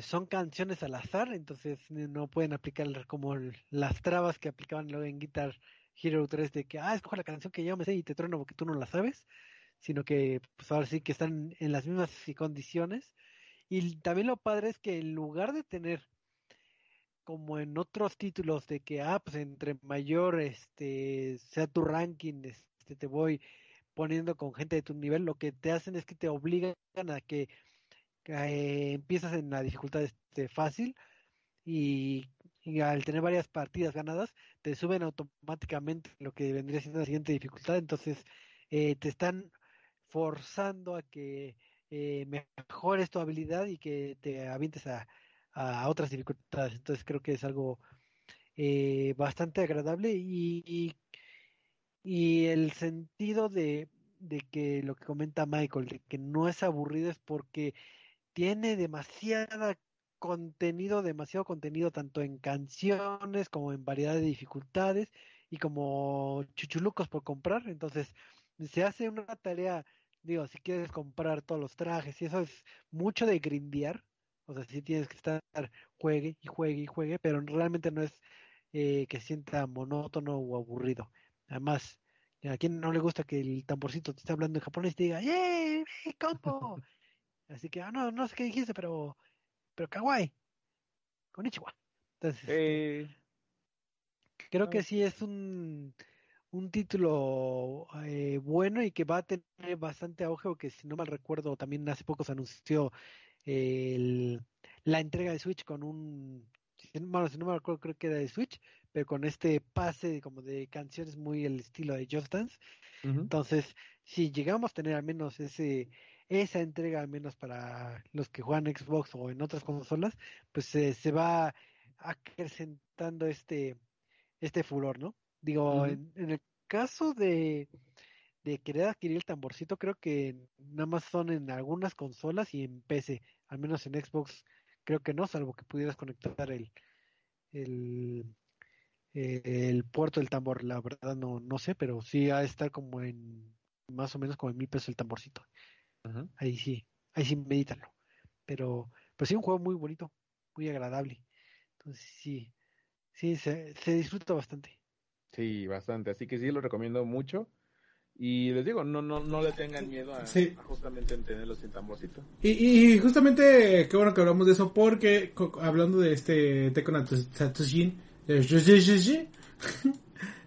son canciones al azar, entonces no pueden aplicar como las trabas que aplicaban luego en Guitar Hero 3 de que, ah, escoge la canción que yo me sé y te trueno porque tú no la sabes sino que pues ahora sí que están en las mismas condiciones. Y también lo padre es que en lugar de tener como en otros títulos de que ah pues entre mayor este sea tu ranking este te voy poniendo con gente de tu nivel lo que te hacen es que te obligan a que, eh, empiezas en la dificultad este, fácil y, y, al tener varias partidas ganadas te suben automáticamente lo que vendría siendo la siguiente dificultad. Entonces eh, te están forzando a que eh, mejores tu habilidad y que te avientes a, a, otras dificultades. Entonces creo que es algo eh, bastante agradable y, y, el sentido de, de que lo que comenta Michael, de que no es aburrido es porque tiene demasiada contenido, demasiado contenido tanto en canciones como en variedad de dificultades y como chuchulucos por comprar. Entonces, se hace una tarea, digo, si quieres comprar todos los trajes y eso es mucho de grindear, o sea, si tienes que estar juegue y juegue y juegue, pero realmente no es eh, que sienta monótono o aburrido. Además, a quien no le gusta que el tamborcito te esté hablando en japonés y te diga, ¡Yay! ¡Compo! [LAUGHS] Así que, ah, no, no sé qué dijiste, pero, pero kawaii. Konnichiwa. Entonces, este, eh, creo que sí es un un título eh, bueno y que va a tener bastante auge, porque si no mal recuerdo, también hace poco se anunció la entrega de Switch con un, bueno, si no me recuerdo, creo que era de Switch, pero con este pase como de canciones muy el estilo de Just Dance. Entonces, si llegamos a tener al menos ese esa entrega, al menos para los que juegan Xbox o en otras consolas, pues se va acrecentando este, este furor, ¿no? Digo, en, el caso de, de querer adquirir el tamborcito, creo que nada más son en algunas consolas y en PC, al menos en Xbox creo que no, salvo que pudieras conectar el, el, el puerto del tambor, la verdad no, no sé, pero sí ha de estar como en más o menos como en mil pesos el tamborcito. Ahí sí, ahí sí medítalo. Pero, pues sí, un juego muy bonito, muy agradable. Entonces sí, sí, se, se disfruta bastante. Sí, bastante. Así que sí, lo recomiendo mucho. Y les digo, no, no, no le tengan miedo a, Sí. a justamente en tenerlo sin tamborcito. Y, y justamente, qué bueno que hablamos de eso, porque co- hablando de este Tekken Tatsujin, eh, [LAUGHS]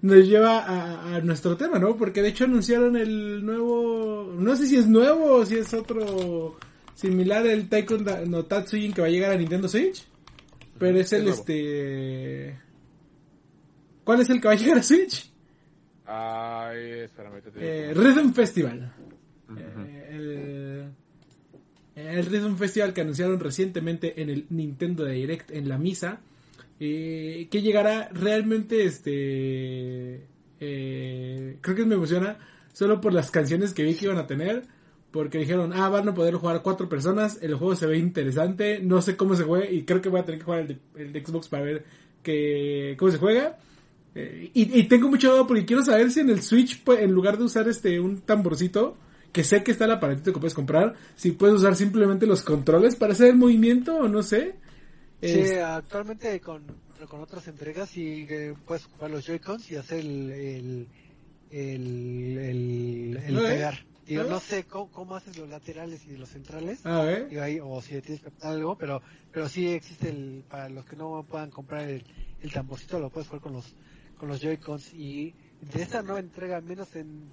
nos lleva a, a nuestro tema, ¿no? Porque de hecho anunciaron el nuevo, no sé si es nuevo o si es otro similar el Tekken da- no Tatsujin que va a llegar a Nintendo Switch, pero es el este... ¿Cuál es el que va a llegar a Switch? Ay, espérame, te. Eh, Rhythm Festival. Eh, el, el Rhythm Festival que anunciaron recientemente en el Nintendo Direct en la misa. eh, que llegará realmente este. eh, creo que me emociona solo por las canciones que vi que iban a tener. Porque dijeron, ah, van a poder jugar cuatro personas. El juego se ve interesante. No sé cómo se juega. Y creo que voy a tener que jugar el de, el de Xbox para ver que, cómo se juega. Eh, y, y tengo mucho duda porque quiero saber si en el Switch, pues, en lugar de usar este un tamborcito, que sé que está el aparatito que puedes comprar, si puedes usar simplemente los controles para hacer el movimiento o no sé. Sí, Es- actualmente con, con otras entregas sí que puedes ocupar los Joy-Cons y hacer el, el, el, el, el ¿No, eh? pegar. Digo, ¿No? no sé cómo, cómo haces los laterales y los centrales. a ver. Ahí, o si tienes que algo, pero, pero sí existe el, para los que no puedan comprar el, el tamborcito, lo puedes jugar con los, con los Joy-Cons y de esta nueva entrega, al menos en,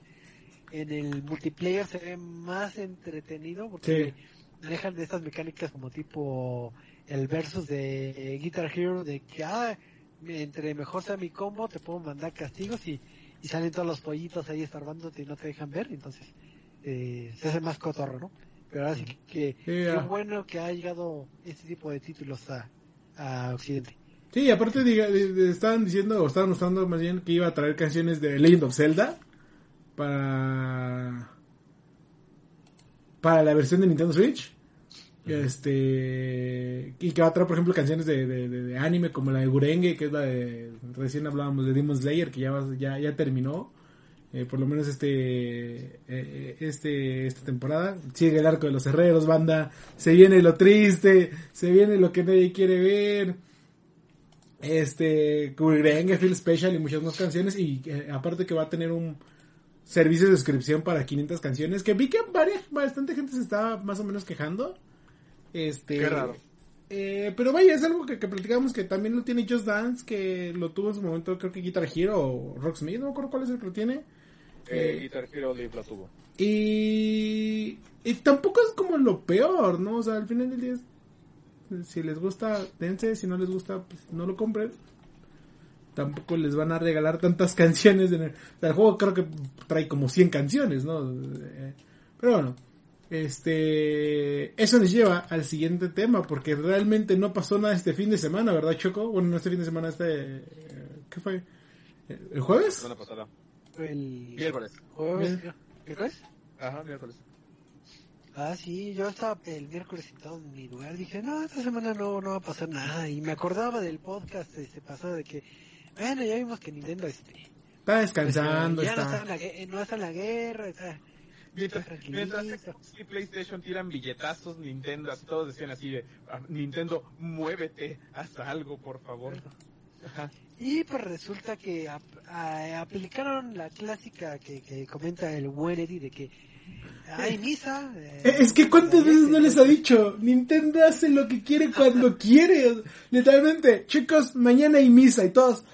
en el multiplayer se ve más entretenido porque manejan de estas mecánicas como tipo el versus de Guitar Hero de que ah, entre mejor sea mi combo te puedo mandar castigos y, y salen todos los pollitos ahí estorbándote y no te dejan ver entonces eh, se hace más cotorro ¿no? pero ahora sí que, qué bueno que ha llegado este tipo de títulos a, a Occidente Sí, aparte diga- de- de- estaban diciendo, o estaban mostrando más bien que iba a traer canciones de Legend of Zelda para para la versión de Nintendo Switch. Este y que va a traer, por ejemplo, canciones de, de, anime como la de Gurenge, que es la de recién hablábamos de Demon Slayer, que ya ya, ya terminó. Eh, por lo menos este eh, este esta temporada sigue el arco de los herreros banda se viene lo triste se viene lo que nadie quiere ver este Gurenge Feel Special y muchas más canciones y eh, aparte que va a tener un servicio de suscripción para 500 canciones que vi que varias, bastante gente se estaba más o menos quejando este Qué raro. eh, pero vaya es algo que, que platicamos que también lo tiene Just Dance que lo tuvo en su momento creo que Guitar Hero o Rocksmith no me acuerdo cuál es el que lo tiene Eh, Guitar Hero Live lo tuvo. y, y tampoco es como lo peor, ¿no? O sea, al final del día, es- si les gusta, dense, si no les gusta, pues no lo compren. Tampoco les van a regalar tantas [LAUGHS] canciones. En el, o sea, el juego creo que trae como 100 canciones, ¿no? Eh, Pero bueno, este, eso nos lleva al siguiente tema, porque realmente no pasó nada este fin de semana, ¿verdad, Choco? Bueno, no este fin de semana, este, eh, ¿qué fue? ¿El jueves? Semana pasada. el Miércoles. jueves. Ajá, miércoles. Ah, sí, yo estaba el miércoles sentado en mi lugar, dije, no, esta semana no, no va a pasar nada, y me acordaba del podcast este pasado de que, bueno, ya vimos que Nintendo este, Está descansando, ya no está, está. en la, eh, no está en la guerra, está, Mientras, mientras Xbox y PlayStation tiran billetazos, Nintendo, así todos decían así de, "Ah, Nintendo, muévete, haz algo, por favor. Ajá. Y pues resulta que ap- a- aplicaron la clásica que, que comenta el buen Eddie de que hay misa. eh, Es que cuántas veces no les ha dicho, Nintendo hace lo que quiere cuando [LAUGHS] quiere. Literalmente, chicos, mañana hay misa y todos,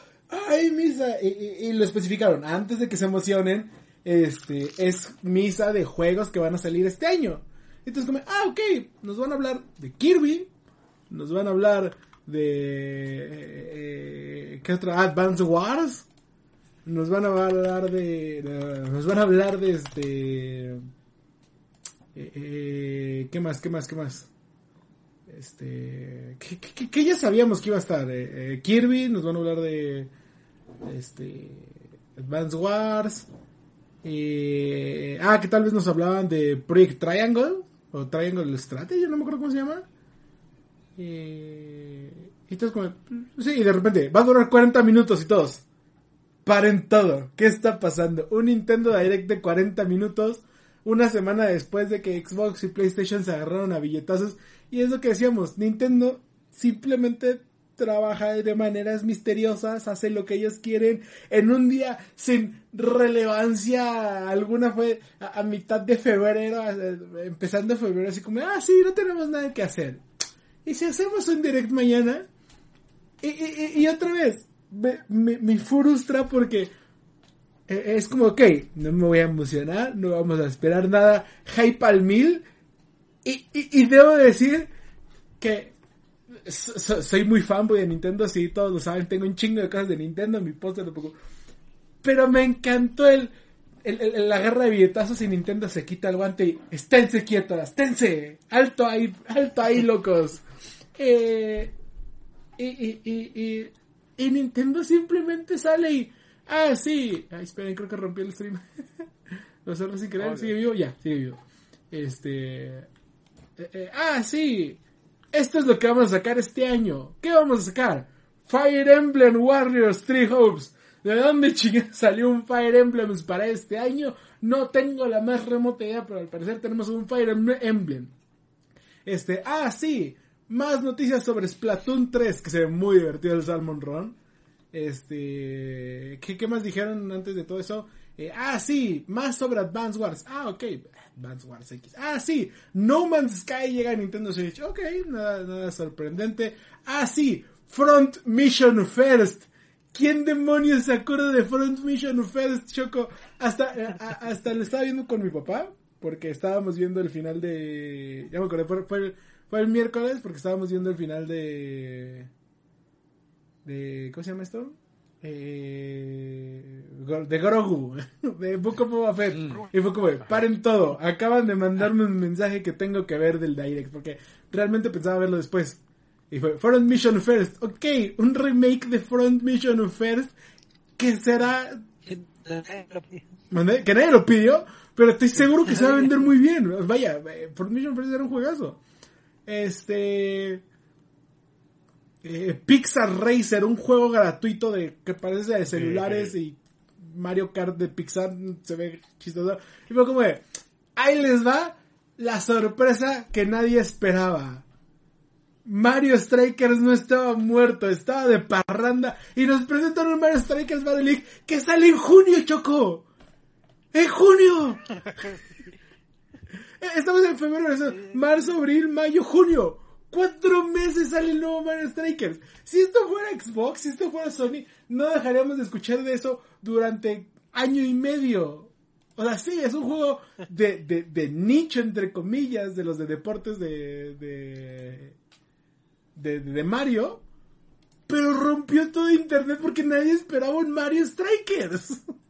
hay misa. Y, y- y lo especificaron, antes de que se emocionen, este, es misa de juegos que van a salir este año. Entonces como, ah, ok, nos van a hablar de Kirby, nos van a hablar de, eh, eh, ¿qué otro? Advance Wars. Nos van a hablar de, nos van a hablar de este, eh, eh, ¿Qué más? ¿Qué más? ¿Qué más? Este. Que, ya sabíamos que iba a estar. eh, eh, Kirby, nos van a hablar de. Este. Advance Wars. eh, ah, que tal vez nos hablaban de Project Triangle. O Triangle Strategy, no me acuerdo cómo se llama. Eh, y entonces como. Sí, y de repente, va a durar 40 minutos y todos. Paren todo. ¿Qué está pasando? Un Nintendo Direct de 40 minutos una semana después de que Xbox y PlayStation se agarraron a billetazos. Y es lo que decíamos, Nintendo simplemente trabaja de maneras misteriosas, hace lo que ellos quieren en un día sin relevancia alguna. Fue a, mitad de febrero, empezando febrero, así como, ah, sí, no tenemos nada que hacer. Y si hacemos un direct mañana, y, otra vez, me, frustra porque e, es como, ok, no me voy a emocionar, no vamos a esperar nada, hype al mil. Y, y, debo decir que soy muy fanboy de Nintendo, sí, todos lo saben, tengo un chingo de cosas de Nintendo en mi póster poco. Pero me encantó el, el, la guerra de billetazos y Nintendo se quita el guante y esténse quietos, esténse, alto ahí, alto ahí, locos. Eh, y, y, y, y, Nintendo simplemente sale y, ah, sí, ay, esperen, creo que rompí el stream. [LAUGHS] Lo cerré sin querer, sigue vivo, ya, sigue vivo. Este, eh, eh, ah, sí, esto es lo que vamos a sacar este año. ¿Qué vamos a sacar? Fire Emblem Warriors Three Hopes. ¿De dónde chingados [LAUGHS] salió un Fire Emblem para este año? No tengo la más remota idea, pero al parecer tenemos un Fire Emblem. Este, ah, sí, más noticias sobre Splatoon 3, que se ve muy divertido el Salmon Run. Este, ¿qué, qué más dijeron antes de todo eso? Eh, ah, sí, más sobre Advance Wars. Ah, ok. Advance Wars X. Ah, sí, No Man's Sky llega a Nintendo Switch. Ok, nada, nada sorprendente. Ah, sí, Front Mission First. ¿Quién demonios se acuerda de Front Mission First, Choco? Hasta, eh, hasta lo estaba viendo con mi papá, porque estábamos viendo el final de... Ya me acordé, fue, fue, fue el miércoles, porque estábamos viendo el final de... de ¿Cómo se llama esto? eh, de Grogu, [LAUGHS] de Book of Boba Fett. Mm. Y fue como, paren todo, acaban de mandarme un mensaje que tengo que ver del Direct, porque realmente pensaba verlo después. Y fue Front Mission First, ok, un remake de Front Mission First, que será... Que nadie lo pidió, pero estoy seguro que se va a vender muy bien. Vaya, eh, Front Mission First era un juegazo. Este eh, Pixar Racer, un juego gratuito de que parece de celulares y Mario Kart de Pixar se ve chistoso. Y fue como de, ahí les va la sorpresa que nadie esperaba. Mario Strikers no estaba muerto, estaba de parranda y nos presentan un Mario Strikers Battle League que sale en junio, Choco. ¡En junio! [LAUGHS] Estamos en febrero, marzo, abril, mayo, junio cuatro meses sale el nuevo Mario Strikers. Si esto fuera Xbox, si esto fuera Sony, no dejaríamos de escuchar de eso durante año y medio. O sea, sí, es un juego de, de, nicho, entre comillas, de los de deportes de, de, de, de Mario. Pero rompió todo internet porque nadie esperaba un Mario Strikers. [LAUGHS]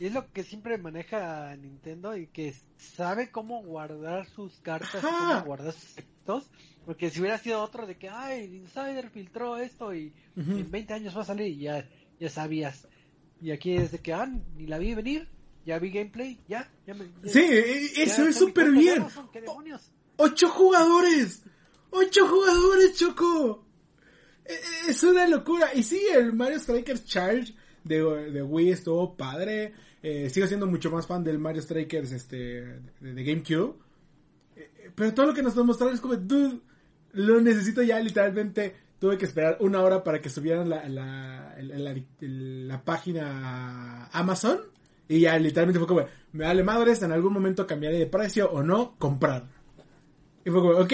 Y es lo que siempre maneja Nintendo y que sabe cómo guardar sus cartas, cómo guardar sus efectos. Porque si hubiera sido otro de que, ay, Insider filtró esto y en 20 años va a salir y ya, ya sabías. Y aquí es de que, ah, ni la vi venir, ya vi gameplay, ya, ya me... sí, eso es súper bien. ¡Ocho jugadores! ¡Ocho jugadores, Choco! E, e, es una locura. Y sí, el Mario Strikers Charge de, de Wii estuvo padre. Eh, sigo siendo mucho más fan del Mario Strikers este, de, GameCube. Eh, pero todo lo que nos mostraron es como, dude, lo necesito ya literalmente. Tuve que esperar una hora para que subieran la, la, página Amazon. Y ya literalmente fue como, me vale madres, en algún momento cambiaré de precio o no, comprar. Y fue como, ok,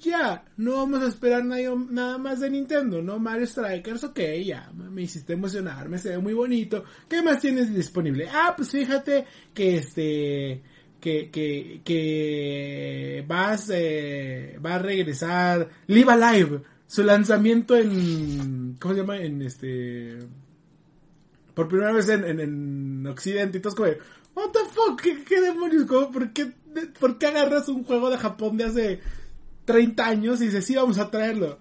ya, no vamos a esperar nada, más de Nintendo, ¿no? Mario Strikers, ok, ya, me hiciste emocionar, me se ve muy bonito. ¿Qué más tienes disponible? Ah, pues fíjate que este, que, que, que vas, eh, va a regresar Live Alive, su lanzamiento en, ¿cómo se llama? En este, por primera vez en, en, Occidente y todo es como, what the fuck, ¿qué, demonios? ¿Por qué, ¿Por qué agarras un juego de Japón de hace 30 años y dice, sí, vamos a traerlo.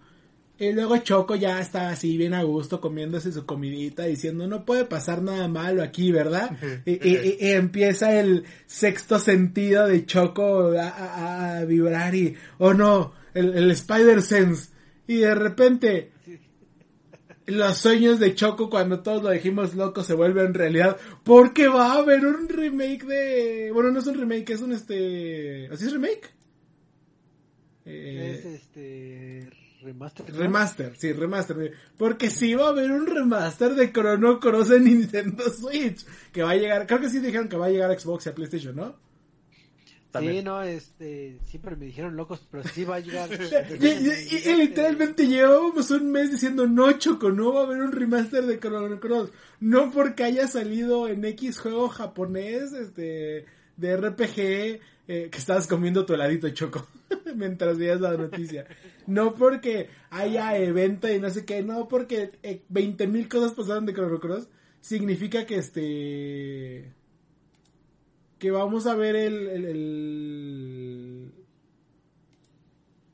Y luego Choco ya está así bien a gusto comiéndose su comidita diciendo no puede pasar nada malo aquí, ¿verdad? [LAUGHS] y, empieza el sexto sentido de Choco a, vibrar y, oh no, el, Spider Sense. Y de repente los sueños de Choco cuando todos lo dijimos loco se vuelven realidad porque va a haber un remake de... Bueno, no es un remake, es un este... ¿Así es remake? Es eh, este remaster. ¿no? Remaster, sí, remaster. Porque sí va a haber un remaster de Chrono Cross en Nintendo Switch. Que va a llegar, creo que sí dijeron que va a llegar a Xbox y a PlayStation, ¿no? Sí, no, este, siempre me dijeron locos, pero sí va a llegar. [LAUGHS] Y, y- y- y literalmente llevábamos un mes diciendo no Choco, no va a haber un remaster de Chrono Cross. No porque haya salido en X juego japonés, este, de RPG, eh, que estabas comiendo tu heladito Choco, [LAUGHS] mientras veías la noticia. No porque haya evento y no sé qué, no porque eh, 20 mil cosas pasaron de Chrono Cross, significa que este, que vamos a ver el, el, el,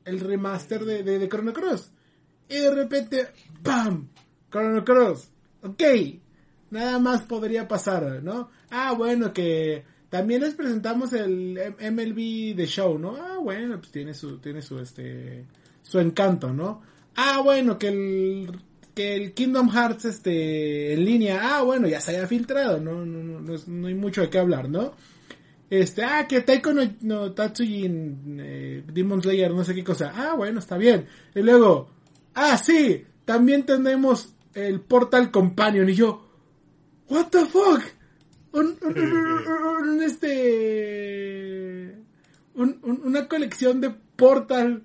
el remaster de, de, de Chrono Cross. Y de repente, ¡pam! Chrono Cross. Ok. Nada más podría pasar, ¿no? Ah, bueno, que también les presentamos el MLB The Show, ¿no? Ah, bueno, pues tiene su, tiene su, este, su encanto, ¿no? Ah, bueno, que el, que el Kingdom Hearts, este, en línea, ah, bueno, ya se haya filtrado, ¿no? No, no, no, no hay mucho de qué hablar, ¿no? Este, ah, que Taiko no, no Tatsuji eh, Demon Slayer, no sé qué cosa. Ah, bueno, está bien. Y luego, ah, sí, también tenemos el Portal Companion. Y yo, what the fuck? Un, un- un- este, un- un- una colección de Portal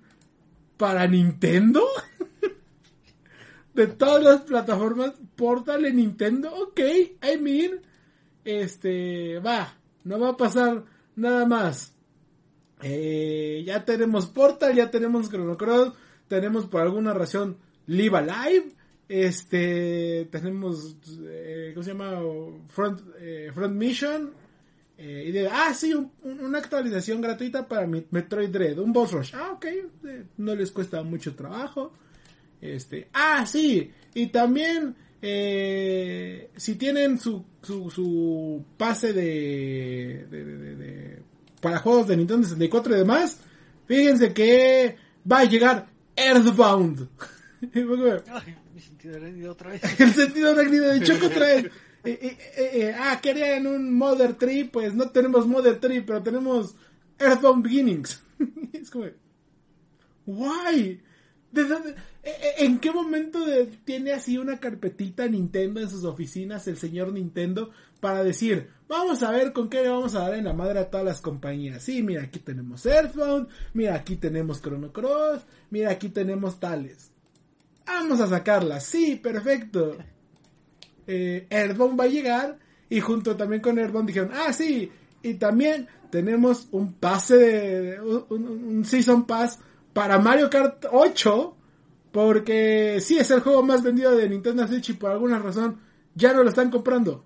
para Nintendo. [LAUGHS] de todas las plataformas, Portal en Nintendo. Ok, I mean, este, va, no va a pasar nada más. Eh, ya tenemos Portal, ya tenemos Chrono Cross, tenemos por alguna razón Live Alive, este, tenemos, eh, ¿cómo se llama? Front, eh, Front Mission, eh, y de, ah, sí, un- un- una actualización gratuita para Metroid Dread, un boss rush. Ah, ok, eh, no les cuesta mucho trabajo. Este, ah, sí, y también, si tienen su, su, su pase de, de- de- de- para juegos de Nintendo 64 y demás, fíjense que va a llegar Earthbound. [LAUGHS] Sentido arácnido otra vez. el sentido arácnido de Choco trae. Eh, eh, eh, eh, ah, querían un Mother Tree, pues no tenemos Mother Tree, pero tenemos Earthbound Beginnings. [LAUGHS] es como, why? ¿De dónde- eh, eh, ¿En qué momento tiene así una carpetita Nintendo en sus oficinas el señor Nintendo para decir, vamos a ver con qué le vamos a dar en la madre a todas las compañías? Sí, mira, aquí tenemos Earthbound, mira, aquí tenemos Chrono Cross, mira, aquí tenemos tales. Vamos a sacarla, sí, perfecto. Eh, va a llegar y junto también con Earthbound dijeron, ah, sí, y también tenemos un pase de, un, Season Pass para Mario Kart 8, porque sí, es el juego más vendido de Nintendo Switch y por alguna razón ya no lo están comprando.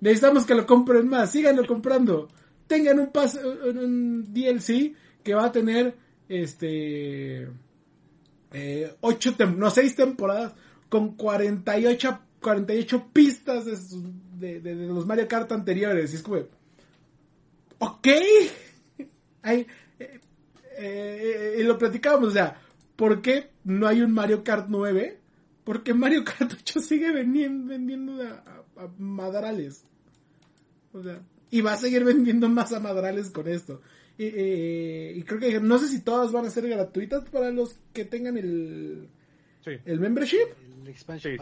Necesitamos que lo compren más, síganlo comprando. Tengan un pase, un DLC que va a tener este eh, ocho no, seis temporadas con 48, 48 pistas de, sus- de, de- de los Mario Kart anteriores. Y es como, ok. [LAUGHS] Ay, eh, eh, y lo platicábamos, o sea, ¿por qué no hay un Mario Kart 9? Porque Mario Kart [LAUGHS] 8 sigue vendiendo, vendiendo a, a- a madrales. O sea, y va a seguir vendiendo más a madrales con esto. Y, eh, y creo que no sé si todas van a ser gratuitas para los que tengan el, Sí. el membership, El expansion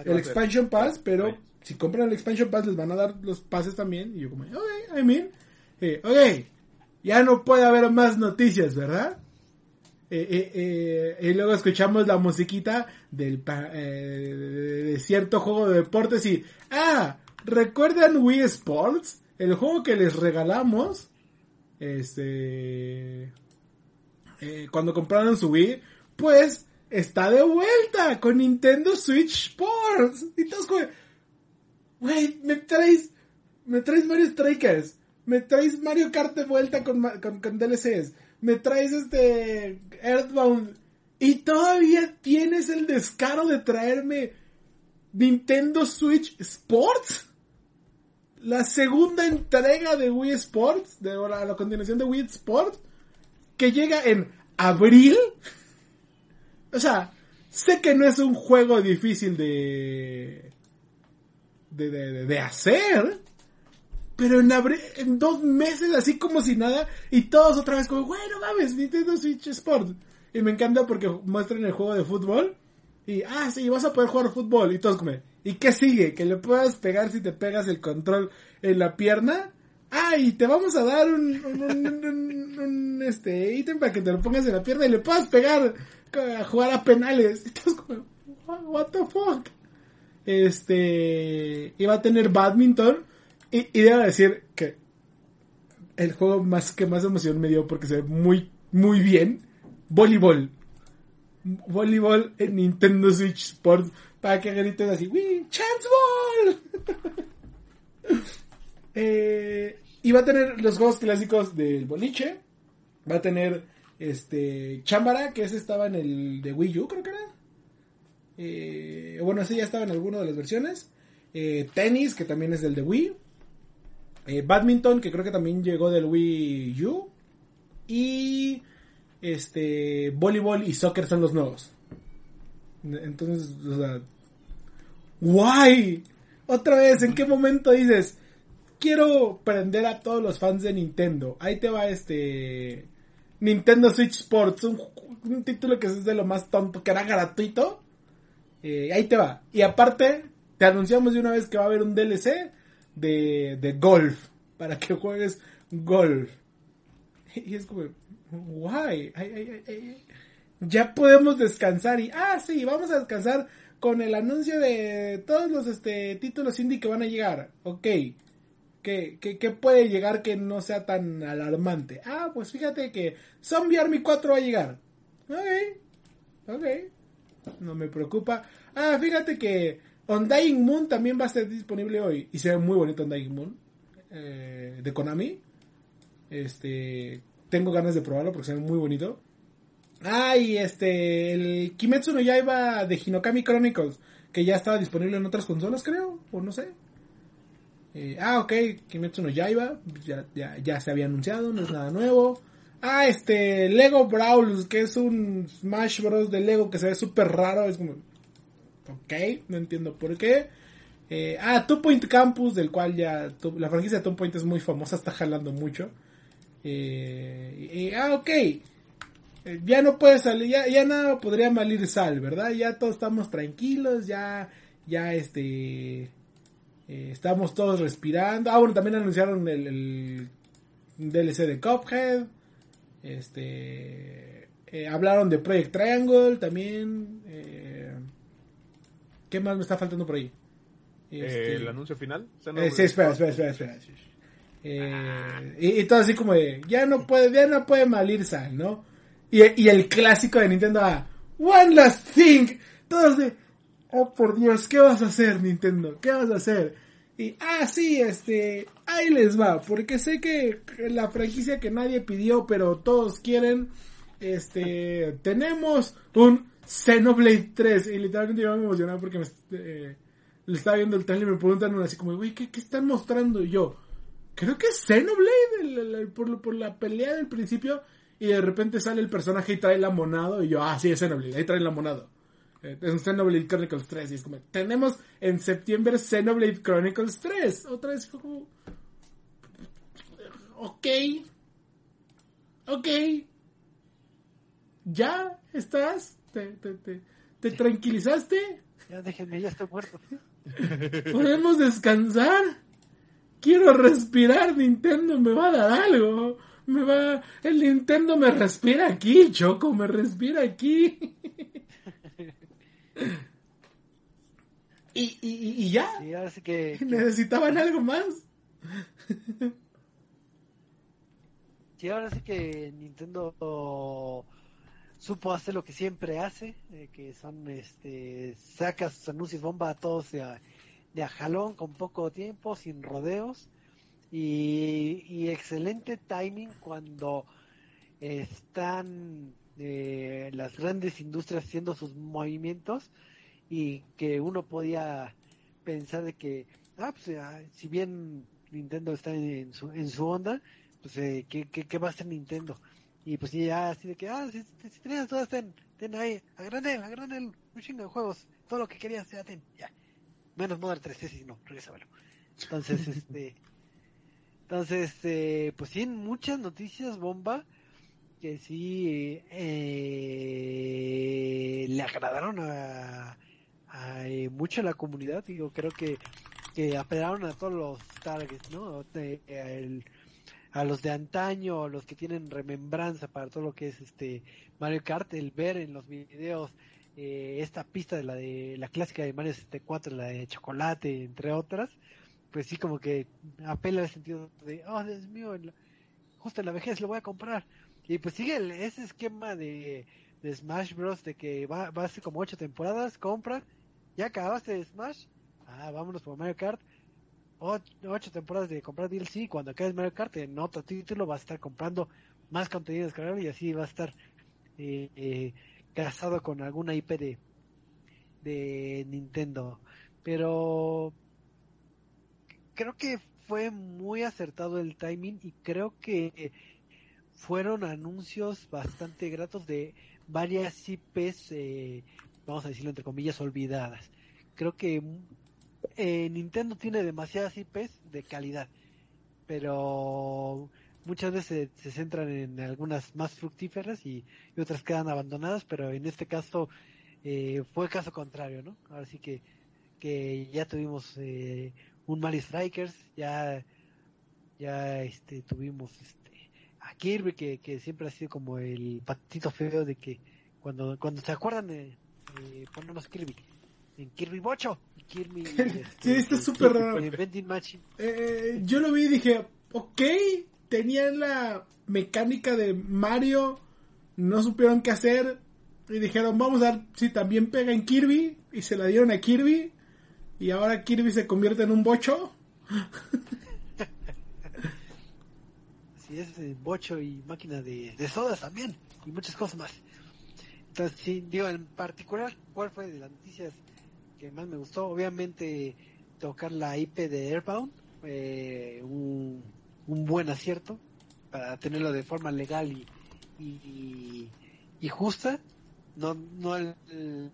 Sí, el pass, pero Sí. si compran el expansion pass les van a dar los pases también. Y yo como, ok, I mean, eh, ok, ya no puede haber más noticias, ¿verdad? Eh, eh, eh, y luego escuchamos la musiquita del pa- eh, de, de cierto juego de deportes y ah recuerdan Wii Sports el juego que les regalamos este eh, cuando compraron su Wii pues está de vuelta con Nintendo Switch Sports y todos como me traes me traes Mario Strikers, me traes Mario Kart de vuelta con, con, con DLCs, me traes este Earthbound y todavía tienes el descaro de traerme Nintendo Switch Sports. La segunda entrega de Wii Sports, de la, continuación de Wii Sports, que llega en abril. O sea, sé que no es un juego difícil de de, de, de- de hacer. Pero en, abril, en dos meses, así como si nada, y todos otra vez como, bueno, mames, Nintendo Switch Sport. Y me encanta porque muestran el juego de fútbol. Y, ah, sí, vas a poder jugar fútbol. Y todos como, ¿y qué sigue? Que le puedas pegar si te pegas el control en la pierna. Ah, te vamos a dar un, un, un- un- este ítem para que te lo pongas en la pierna y le puedas pegar a jugar a penales. [LAUGHS] Todos como, "What- what the fuck? Este, iba a tener badminton. Y, y debo decir que el juego más que más emoción me dio porque se ve muy, muy bien. Voleibol. Voleibol en Nintendo Switch Sports. Para que griten así, ¡Wii! ¡Chance Ball! [LAUGHS] eh, y va a tener los juegos clásicos del boliche. Va a tener este Chambara, que ese estaba en el de Wii U, creo que era. Eh, bueno, ese ya estaba en alguna de las versiones. Eh, tenis, que también es del de Wii. Eh, badminton, que creo que también llegó del Wii U. Y este voleibol y soccer son los nuevos. Entonces, o sea, guay. Otra vez, ¿en qué momento dices? Quiero prender a todos los fans de Nintendo. Ahí te va este Nintendo Switch Sports, un, título que es de lo más tonto, que era gratuito. Eh, ahí te va. Y aparte, te anunciamos de una vez que va a haber un DLC de, de golf. Para que juegues golf. [LAUGHS] Y es como, guay. ay, ay, ay, ay. Ya podemos descansar. Y, ah, sí, vamos a descansar con el anuncio de todos los este, títulos indie que van a llegar. Ok. ¿Qué, puede llegar que no sea tan alarmante? Ah, pues fíjate que Zombie Army 4 va a llegar. Ok. Ok. No me preocupa. Ah, fíjate que Undying Moon también va a estar disponible hoy. Y se ve muy bonito Undying Moon. eh, de Konami. Este. Tengo ganas de probarlo porque se ve muy bonito. Ah, y este. El Kimetsu no Yaiba de Hinokami Chronicles. Que ya estaba disponible en otras consolas, creo. O no sé. Eh, ah, ok. Kimetsu no Yaiba. Ya, ya, ya se había anunciado. No es nada nuevo. Ah, este. Lego Brawls. Que es un Smash Bros. de Lego que se ve súper raro. Es como. Ok. No entiendo por qué. Eh, ah, Two Point Campus. Del cual ya. la franquicia de Two Point es muy famosa. Está jalando mucho. Eh, ah, ok. Eh, Ya no puede salir, ya, ya nada podría malir sal, ¿verdad? Ya todos estamos tranquilos, ya, ya este, eh, estamos todos respirando. Ah, bueno, también anunciaron el, el DLC de Cuphead. Este, eh, hablaron de Project Triangle también. eh, ¿Qué más me está faltando por ahí? Este, el anuncio final. sí, espera, espera, espera, espera. Eh, y, y todo así como de, ya no puede, ya no puede malir sal, ¿no? Y, y el clásico de Nintendo, ah, One Last Thing. Todos de, oh por Dios, ¿qué vas a hacer Nintendo? ¿Qué vas a hacer? Y, ah, sí, este, ahí les va, porque sé que la franquicia que nadie pidió, pero todos quieren, este, tenemos un Xenoblade 3. Y literalmente yo me emocionaba porque me, eh, le estaba viendo el trailer y me preguntan así como, güey, ¿qué, ¿qué están mostrando? Y yo, creo que es Xenoblade el- el- por, por la pelea del principio. Y de repente sale el personaje y trae la monado. Y yo, ah, sí, es Xenoblade, ahí trae la monado. Eh, Es un Xenoblade Chronicles 3. Y es como, tenemos en septiembre Xenoblade Chronicles 3. Otra vez fue como. Ok. Ok. ¿Ya estás? ¿Te, te, te, te tranquilizaste? Ya déjenme, ya estoy muerto. [LAUGHS] ¿Podemos descansar? Quiero respirar, Nintendo me va a dar algo. Me va... El Nintendo me respira aquí, Choco, me respira aquí. [LAUGHS] y, y, y- ya. Sí, ahora sí que, que- Necesitaban algo más. sí, ahora sí que Nintendo supo hacer lo que siempre hace, eh, que son, este, saca sus anuncios bomba a todos de a, de a jalón, con poco tiempo, sin rodeos, y, y excelente timing cuando están eh, las grandes industrias haciendo sus movimientos y que uno podía pensar de que, ah, pues, ah, si bien Nintendo está en su, en su onda, pues, eh, ¿qué, qué, qué va a hacer Nintendo? Y pues ya así de que, ah, si, si, si tenías dudas, ten, ahí, agrande, agrande un chingo de juegos, todo lo que querías, ya ten, ya. Menos Modern 3, ese sí, no, regresámelo. Entonces, [LAUGHS] este, entonces, eh, pues sí, muchas noticias bomba que sí eh, le agradaron a, a eh, mucho a la comunidad. Digo, creo que, que apelaron a todos los targets, ¿no? De- el- a los de antaño, a los que tienen remembranza para todo lo que es este Mario Kart, el ver en los videos eh, esta pista de la de la clásica de Mario 64, la de chocolate, entre otras, pues sí como que apela al sentido de, oh Dios mío, justo en la vejez lo voy a comprar. Y pues sigue ese esquema de, de Smash Bros. de que va, va a ser como ocho temporadas, compra, ya acabaste de Smash, ah, vámonos por Mario Kart, ocho, temporadas de comprar DLC, cuando acabes Mario Kart en otro título vas a estar comprando más contenido descargable y así va a estar eh, eh, casado con alguna IP de Nintendo. Pero creo que fue muy acertado el timing y creo que fueron anuncios bastante gratos de varias IPs, eh, vamos a decirlo entre comillas, olvidadas. Creo que eh, Nintendo tiene demasiadas IPs de calidad, pero muchas veces se, centran en algunas más fructíferas y, y otras quedan abandonadas, pero en este caso eh, fue caso contrario, ¿no? Ahora sí que, que ya tuvimos eh, un Mario Strikers, ya, ya este, tuvimos este, a Kirby, que, que siempre ha sido como el patito feo de que cuando, cuando se acuerdan, eh, eh, ponemos Kirby, en Kirby Bocho, Kirby. [LAUGHS] este, Sí, está súper raro. eh. Eh, yo lo vi y dije, ok, tenían la mecánica de Mario, no supieron qué hacer y dijeron, vamos a ver si también pega en Kirby y se la dieron a Kirby y ahora Kirby se convierte en un bocho. [LAUGHS] Así es, bocho y máquina de, de sodas también, y muchas cosas más. Entonces, sí, digo, en particular, ¿cuál fue de las noticias que más me gustó? Obviamente, tocar la IP de Airbound, eh, un, un buen acierto para tenerlo de forma legal y, y, y justa, no, no el, el,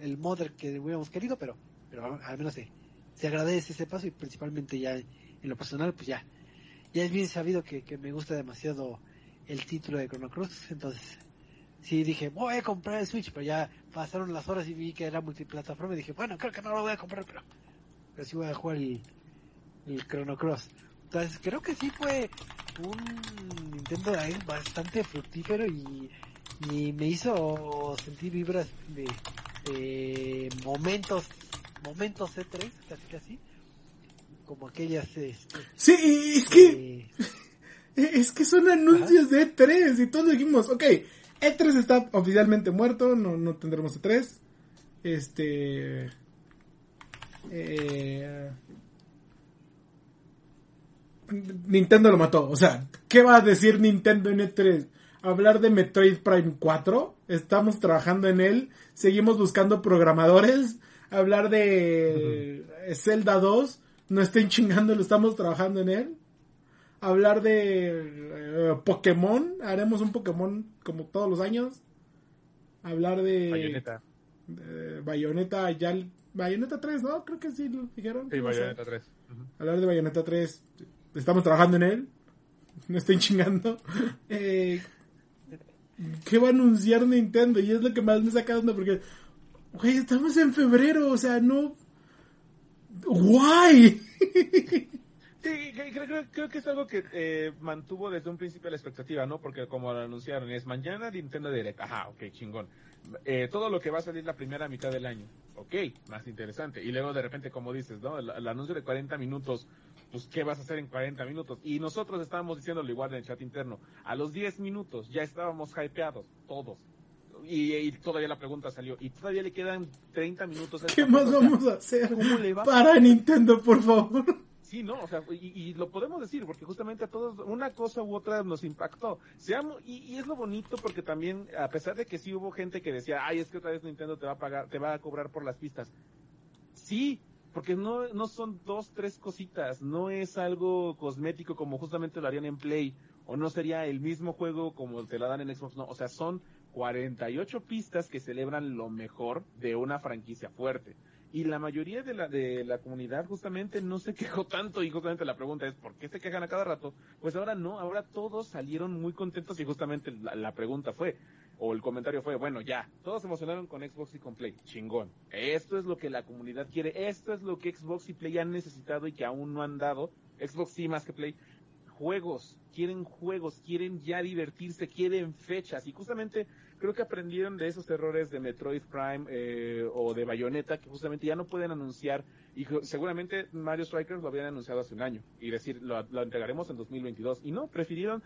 el modder que hubiéramos querido, pero, pero al menos se, se agradece ese paso y principalmente ya en lo personal, pues ya ya es bien sabido que, que me gusta demasiado el título de Chrono Cross, entonces sí dije, voy a comprar el Switch, pero ya pasaron las horas y vi que era multiplataforma y dije, bueno, creo que no lo voy a comprar, pero, pero sí voy a jugar el, el Chrono Cross. Entonces creo que sí fue un Nintendo Direct bastante fructífero y, y me hizo sentir vibras de, de momentos, momentos E3, casi casi, como aquellas este, Sí, y es que eh, [LAUGHS] es que son anuncios de E3 y todos dijimos, ok, E3 está oficialmente muerto, no, no tendremos E3. Este... eh, Nintendo lo mató. O sea, ¿qué va a decir Nintendo en E3? Hablar de Metroid Prime 4. Estamos trabajando en él. Seguimos buscando programadores. Hablar de Zelda 2. No estén chingando, lo estamos trabajando en él. Hablar de eh, Pokémon. Haremos un Pokémon como todos los años. Hablar de Bayonetta. de Bayonetta ya Bayonetta 3, ¿no? Creo que sí lo dijeron. Sí. Bayonetta 3. Ujú. Hablar de Bayonetta 3. Estamos trabajando en él. No estoy chingando. [LAUGHS] Eh, ¿Qué va a anunciar Nintendo? Y es lo que más me saca de onda porque, güey, estamos en febrero, o sea, no. ¡Guay! [LAUGHS] Sí, creo, creo- que es algo que eh, mantuvo desde un principio la expectativa, ¿no? Porque como lo anunciaron, es mañana Nintendo Direct. Ajá, ok, chingón. Eh, todo lo que va a salir la primera mitad del año. Ok, más interesante. Y luego de repente, como dices, ¿no? El, el anuncio de 40 minutos, pues, ¿qué vas a hacer en 40 minutos? Y nosotros estábamos diciéndolo igual en el chat interno. A los 10 minutos ya estábamos hypeados, todos. Y, y todavía la pregunta salió. Y todavía le quedan 30 minutos. a ¿Qué más vamos a hacer? ¿Cómo le va? Para Nintendo, por favor. Sí, no, o sea, y, y lo podemos decir, porque justamente a todos una cosa u otra nos impactó. Seamos, y, y es lo bonito porque también, a pesar de que sí hubo gente que decía, ay, es que otra vez Nintendo te va a pagar, te va a cobrar por las pistas. Sí, porque no, no son dos, tres cositas, no es algo cosmético como justamente lo harían en Play, o no sería el mismo juego como te la dan en Xbox, no, o sea, son 48 pistas que celebran lo mejor de una franquicia fuerte. Y la mayoría de la, de la comunidad justamente no se [LAUGHS] quejó tanto y justamente la pregunta es, ¿por qué se quejan a cada rato? Pues ahora no, ahora todos salieron muy contentos y justamente la, la pregunta fue, o el comentario fue, bueno, ya, todos se emocionaron con Xbox y con Play, chingón. Esto es lo que la comunidad quiere, esto es lo que Xbox y Play han necesitado y que aún no han dado. Xbox sí más que Play. Juegos, quieren juegos, quieren ya divertirse, quieren fechas y justamente creo que aprendieron de esos errores de Metroid Prime eh, o de Bayonetta que justamente ya no pueden anunciar y seguramente Mario Strikers lo habían anunciado hace un año y decir lo, lo entregaremos en 2022 y no, prefirieron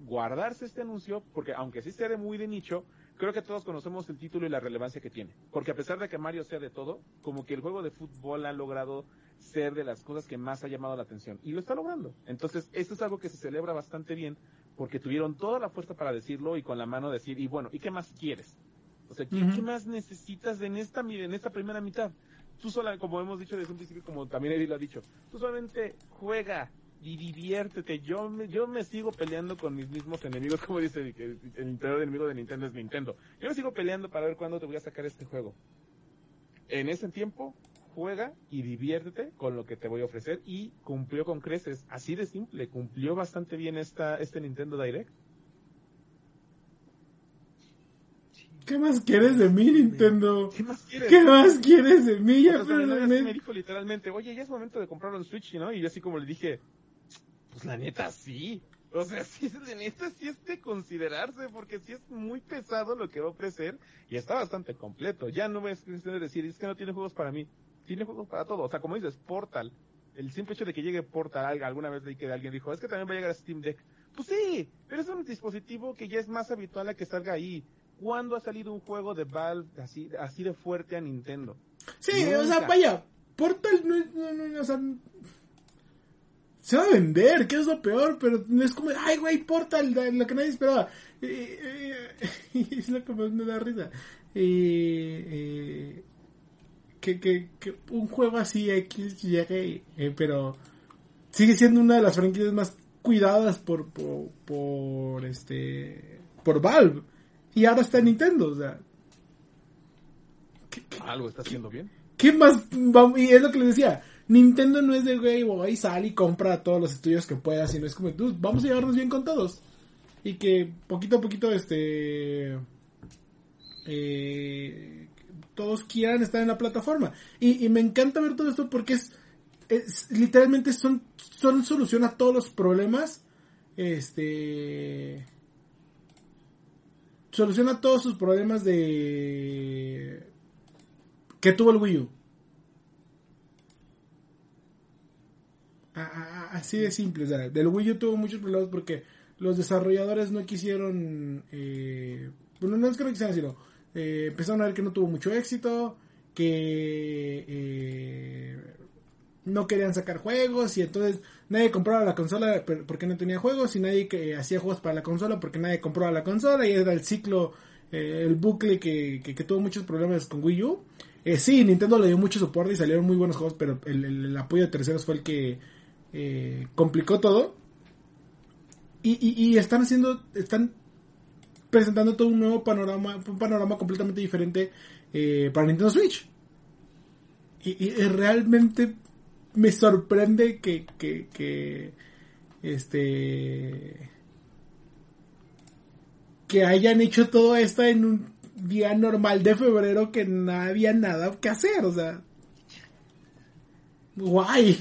guardarse este anuncio, porque aunque sí sea de muy de nicho, creo que todos conocemos el título y la relevancia que tiene. Porque a pesar de que Mario sea de todo, como que el juego de fútbol ha logrado ser de las cosas que más ha llamado la atención. Y lo está logrando. Entonces, esto es algo que se celebra bastante bien, porque tuvieron toda la fuerza para decirlo y con la mano decir, y bueno, ¿y qué más quieres? O sea, ¿qué, Ujú. ¿qué más necesitas en esta, en esta primera mitad? Tú sola, como hemos dicho desde un principio, como también Eddie lo ha dicho, tú solamente juega y diviértete. Yo me, yo me sigo peleando con mis mismos enemigos, como dice que el, el peor enemigo de Nintendo es Nintendo. Yo me sigo peleando para ver cuándo te voy a sacar este juego. En ese tiempo, juega y diviértete con lo que te voy a ofrecer y cumplió con creces. Así de simple, cumplió bastante bien esta, este Nintendo Direct. ¿Qué más quieres de mí, Nintendo? ¿Qué más quieres? ¿Qué más quieres de mí? Ya O sea, me dijo literalmente, oye, ya es momento de comprarlo en Switch, ¿no? Y yo así como le dije, pues la neta sí. O sea, sí, [LAUGHS] la neta sí es de considerarse, porque sí es muy pesado lo que va a ofrecer y está bastante completo. Ya no es cuestión de decir, es que no tiene juegos para mí. Tiene juegos para todo. O sea, como dices, Portal. El simple hecho de que llegue Portal, alguna vez leí que alguien dijo, es que también va a llegar a Steam Deck. Pues sí, pero es un dispositivo que ya es más habitual a que salga ahí. ¿Cuándo ha salido un juego de Valve así, así de fuerte a Nintendo? Sí, o sea, vaya, Portal no es, no, no, no, o sea, se va a vender, que es lo peor, pero no es como, ay, güey, Portal, lo que nadie esperaba. Eh, [LAUGHS] eh, es lo que más me da risa. Eh, que, que, que un juego así X llegue, eh, pero sigue siendo una de las franquicias más cuidadas por, por, por este, por Valve. Y ahora está en Nintendo, o sea. ¿qué- qué- Algo está haciendo bien. ¿Qué más? vamos- Y es lo que les decía. Nintendo no es de, güey, voy, sal y compra todos los estudios que puedas, sino es como, "Dude, vamos a llevarnos bien con todos. Y que poquito a poquito, este... eh, todos quieran estar en la plataforma. Y, y me encanta ver todo esto porque es... es literalmente son, son solución a todos los problemas. Este... Soluciona todos sus problemas de... que tuvo el Wii U. Así de simple, o del Wii U tuvo muchos problemas porque los desarrolladores no quisieron, eh, bueno, no es que no quisieran, sino eh, empezaron a ver que no tuvo mucho éxito, que eh, no querían sacar juegos y entonces nadie compraba la consola porque no tenía juegos y nadie que hacía juegos para la consola porque nadie compraba la consola y era el ciclo, eh, el bucle que, que, tuvo muchos problemas con Wii U. Eh, sí, Nintendo le dio mucho soporte y salieron muy buenos juegos, pero el, el- apoyo de terceros fue el que eh, complicó todo. Y, y, y están haciendo, están presentando todo un nuevo panorama, un panorama completamente diferente eh, para Nintendo Switch. Y, realmente me sorprende que, que, este que hayan hecho todo esto en un día normal de febrero que no había nada que hacer, o sea, guay.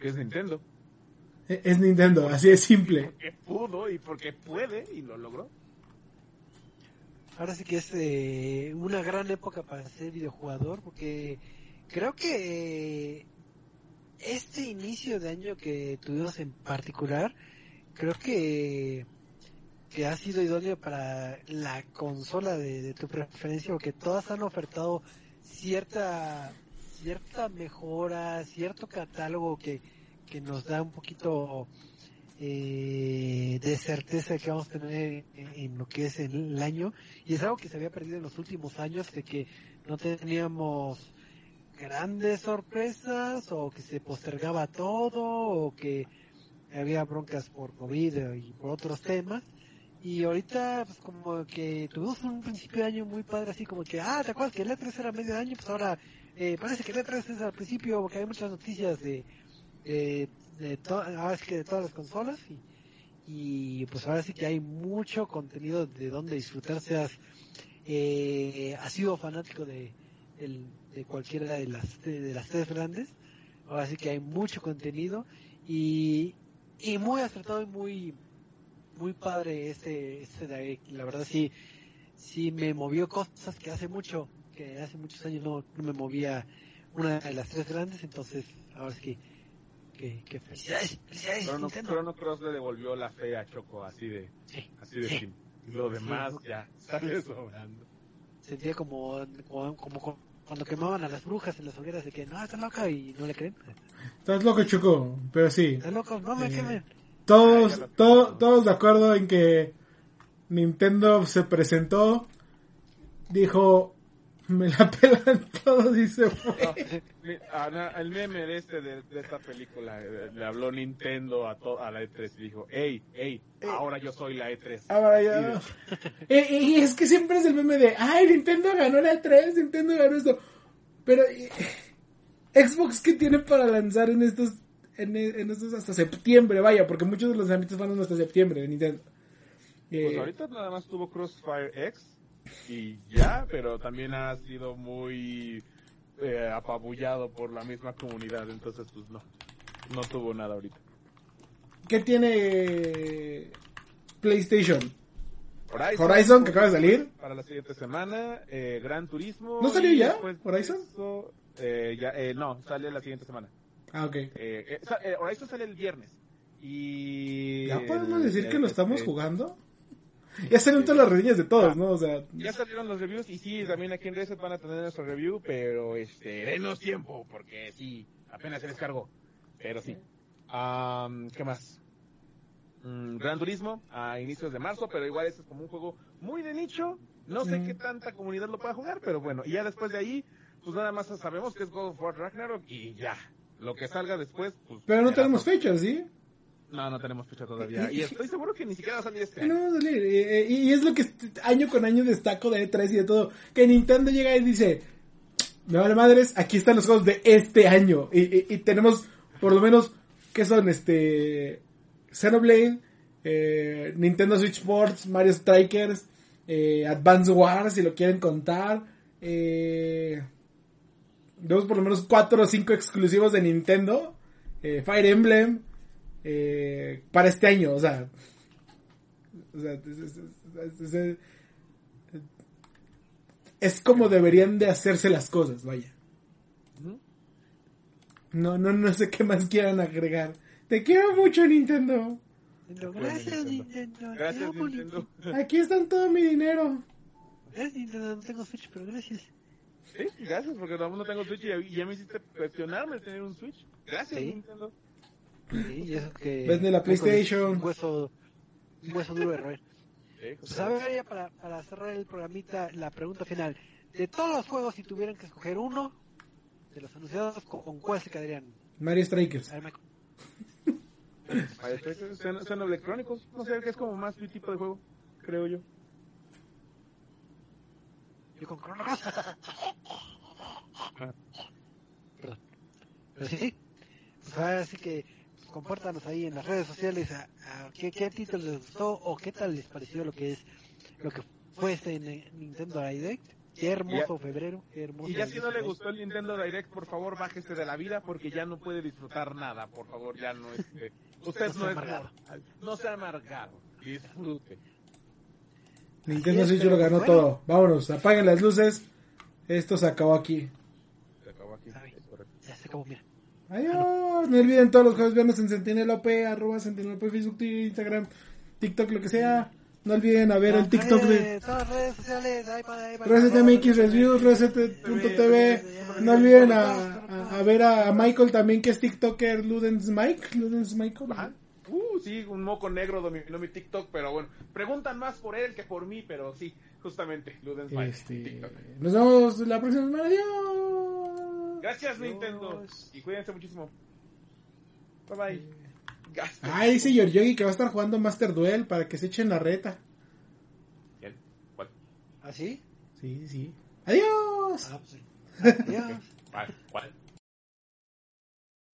Es Nintendo. Es Nintendo, así de simple. Porque pudo y porque puede y lo logró. Ahora sí que es eh, una gran época para ser videojugador porque creo que este inicio de año que tuvimos en particular, creo que, que ha sido idóneo para la consola de, de tu preferencia porque todas han ofertado cierta cierta mejora, cierto catálogo que, que nos da un poquito eh, de certeza que vamos a tener en, lo que es el, año y es algo que se había perdido en los últimos años de que no teníamos grandes sorpresas o que se postergaba todo o que había broncas por COVID y por otros temas Y ahorita, pues como que tuvimos un principio de año muy padre, así como que, ah, ¿te acuerdas que el E3 era medio año? Pues ahora eh, parece que el E3 es al principio, porque hay muchas noticias de, de, de, ahora sí que de todas las consolas. Y, y pues ahora sí que hay mucho contenido de donde disfrutar, seas eh, has sido fanático de, del- de cualquiera de las, de, de las tres grandes. Ahora sí que hay mucho contenido y, y muy acertado y muy muy padre este, este. La verdad sí, sí me movió cosas que hace mucho, que hace muchos años no, no me movía una de las tres grandes, entonces ahora sí que, que, que felicidades, felicidades Chrono, Nintendo. Chrono Cross le devolvió la fe a Choco, así de, Sí, así de sí. fin. Lo demás Sí. ya sale sobrando. Sentía como, como, como cu- cuando quemaban a las brujas en las hogueras de que no, está loca y no le creen. Estás loco, Choco, pero sí. Está loco, no me Eh, quemen. Todos, Ay, to- todos de acuerdo en que Nintendo se presentó, dijo, me la pelan se fue. No, mi- a- na- el meme de este de, de esta película eh, le habló Nintendo a, to- a la E3 y dijo, hey, hey, ahora yo soy la E E3. Ahora ya. Eh, y es que siempre es el meme de, ay, Nintendo ganó la 3, Nintendo ganó esto. Pero, eh, Xbox, ¿qué tiene para lanzar en estos, en, en estos hasta septiembre? Vaya, porque muchos de los lanzamientos van hasta septiembre de Nintendo. Pues Eh, ahorita nada más tuvo Crossfire X y ya, pero también ha sido muy eh, apabullado por la misma comunidad, entonces pues no, no tuvo nada ahorita. ¿Qué tiene PlayStation? Horizon, Horizon, que acaba de salir. Para la siguiente semana, eh, Gran Turismo. ¿No salió ya, Horizon? eso, eh, ya, eh, no, sale la siguiente semana. Ah, ok. Eh, Horizon sale el viernes. Y. ¿Ya podemos decir que lo estamos este, jugando? [LAUGHS] Ya salieron todas las reseñas de todos, ¿no? O sea, Ya salieron los reviews y sí, también aquí en Reset van a tener nuestro review, pero este, denos tiempo, porque sí, apenas se descargó. Pero sí. Am, ¿Qué más? Mm, Gran Turismo a inicios de marzo, pero igual es como un juego muy de nicho. No sé Mm. qué tanta comunidad lo pueda jugar, pero bueno. Y ya después de ahí, pues nada más sabemos que es God of War Ragnarok y ya. Lo que salga después, pues. pero no tenemos todo. fecha, ¿sí? No, no tenemos fecha todavía. Y estoy seguro que ni siquiera va a salir este no año. va a salir. Eh, eh, Y, es lo que año con año destaco de E3 y de todo. Que Nintendo llega y dice, me vale madres, aquí están los juegos de este año. Y, y- y tenemos por lo menos, ¿qué son? Este... Xenoblade, eh, Nintendo Switch Sports, Mario Strikers, eh, Advance Wars, si lo quieren contar. Eh, tenemos por lo menos cuatro o cinco exclusivos de Nintendo. eh, Fire Emblem. Eh, para este año, o sea, o sea, es, es- es- es- como deberían de hacerse las cosas, vaya. No, no, no sé qué más quieran agregar. Te quiero mucho, Nintendo. Gracias, Nintendo. te Gracias, amo, Nintendo. Aquí está todo mi dinero. Gracias, Nintendo. No tengo Switch, pero gracias. Sí, gracias, porque aún no tengo Switch y ya, y ya me hiciste cuestionarme tener un Switch. Gracias, Sí. Nintendo. Sí, y eso que. Vende la PlayStation. Un hueso, un hueso duro de roer. Pues, a ver, ya para, para cerrar el programita, la pregunta final. De todos los juegos, si tuvieran que escoger uno de los anunciados, ¿con, con cuál se quedarían? Mario Strikers. Ver, Xenoblade Chronicles, no sé, que es como más mi tipo de juego, creo yo. Yo con Chrono Cross. [LAUGHS] Perdón. Pero sí, sí. Pues ahora sí que compártanos ahí en las redes sociales a, a qué, qué título les gustó o qué tal les pareció lo que es lo que fue este Ni- Nintendo Direct. Qué hermoso febrero, qué hermoso. Y ya si no le gustó el Nintendo Direct, por favor, bájese de la vida porque ya no puede disfrutar nada, por favor, ya no este, [LAUGHS] usted No no, es amargado. no sea amargado, disfrute. Nintendo es, Switch lo ganó bueno. todo. Vámonos, apaguen las luces. Esto se acabó aquí. Se acabó aquí. Ay. es correcto. Ya se acabó, mira. Adiós. No olviden todos los jueves viernes en Sentinel OP, arroba Sentinel OP, Facebook, Twitter, Instagram, TikTok, lo que sea. No olviden a ver el TikTok de Todas las redes sociales, ResetMX Reviews, Reset.tv. No olviden a, a- a ver a, a Michael también, que es TikToker, Ludens Mike. Ludens Michael. Ajá. Uh, sí, un moco negro dominó mi TikTok, pero bueno, preguntan más por él que por mí, pero sí, justamente, Ludens Mike, Este, TikTok. nos vemos la próxima semana. Adiós. Gracias, Nintendo, y cuídense muchísimo. Bye bye. Gasten. Ay, dice Yoryogi que va a estar jugando Master Duel para que se echen la reta. ¿Quién? ¿Cuál? ¿Ah, sí? Sí, sí. Adiós. Ah, pues sí. Adiós. [LAUGHS] ¿Cuál? ¿Cuál?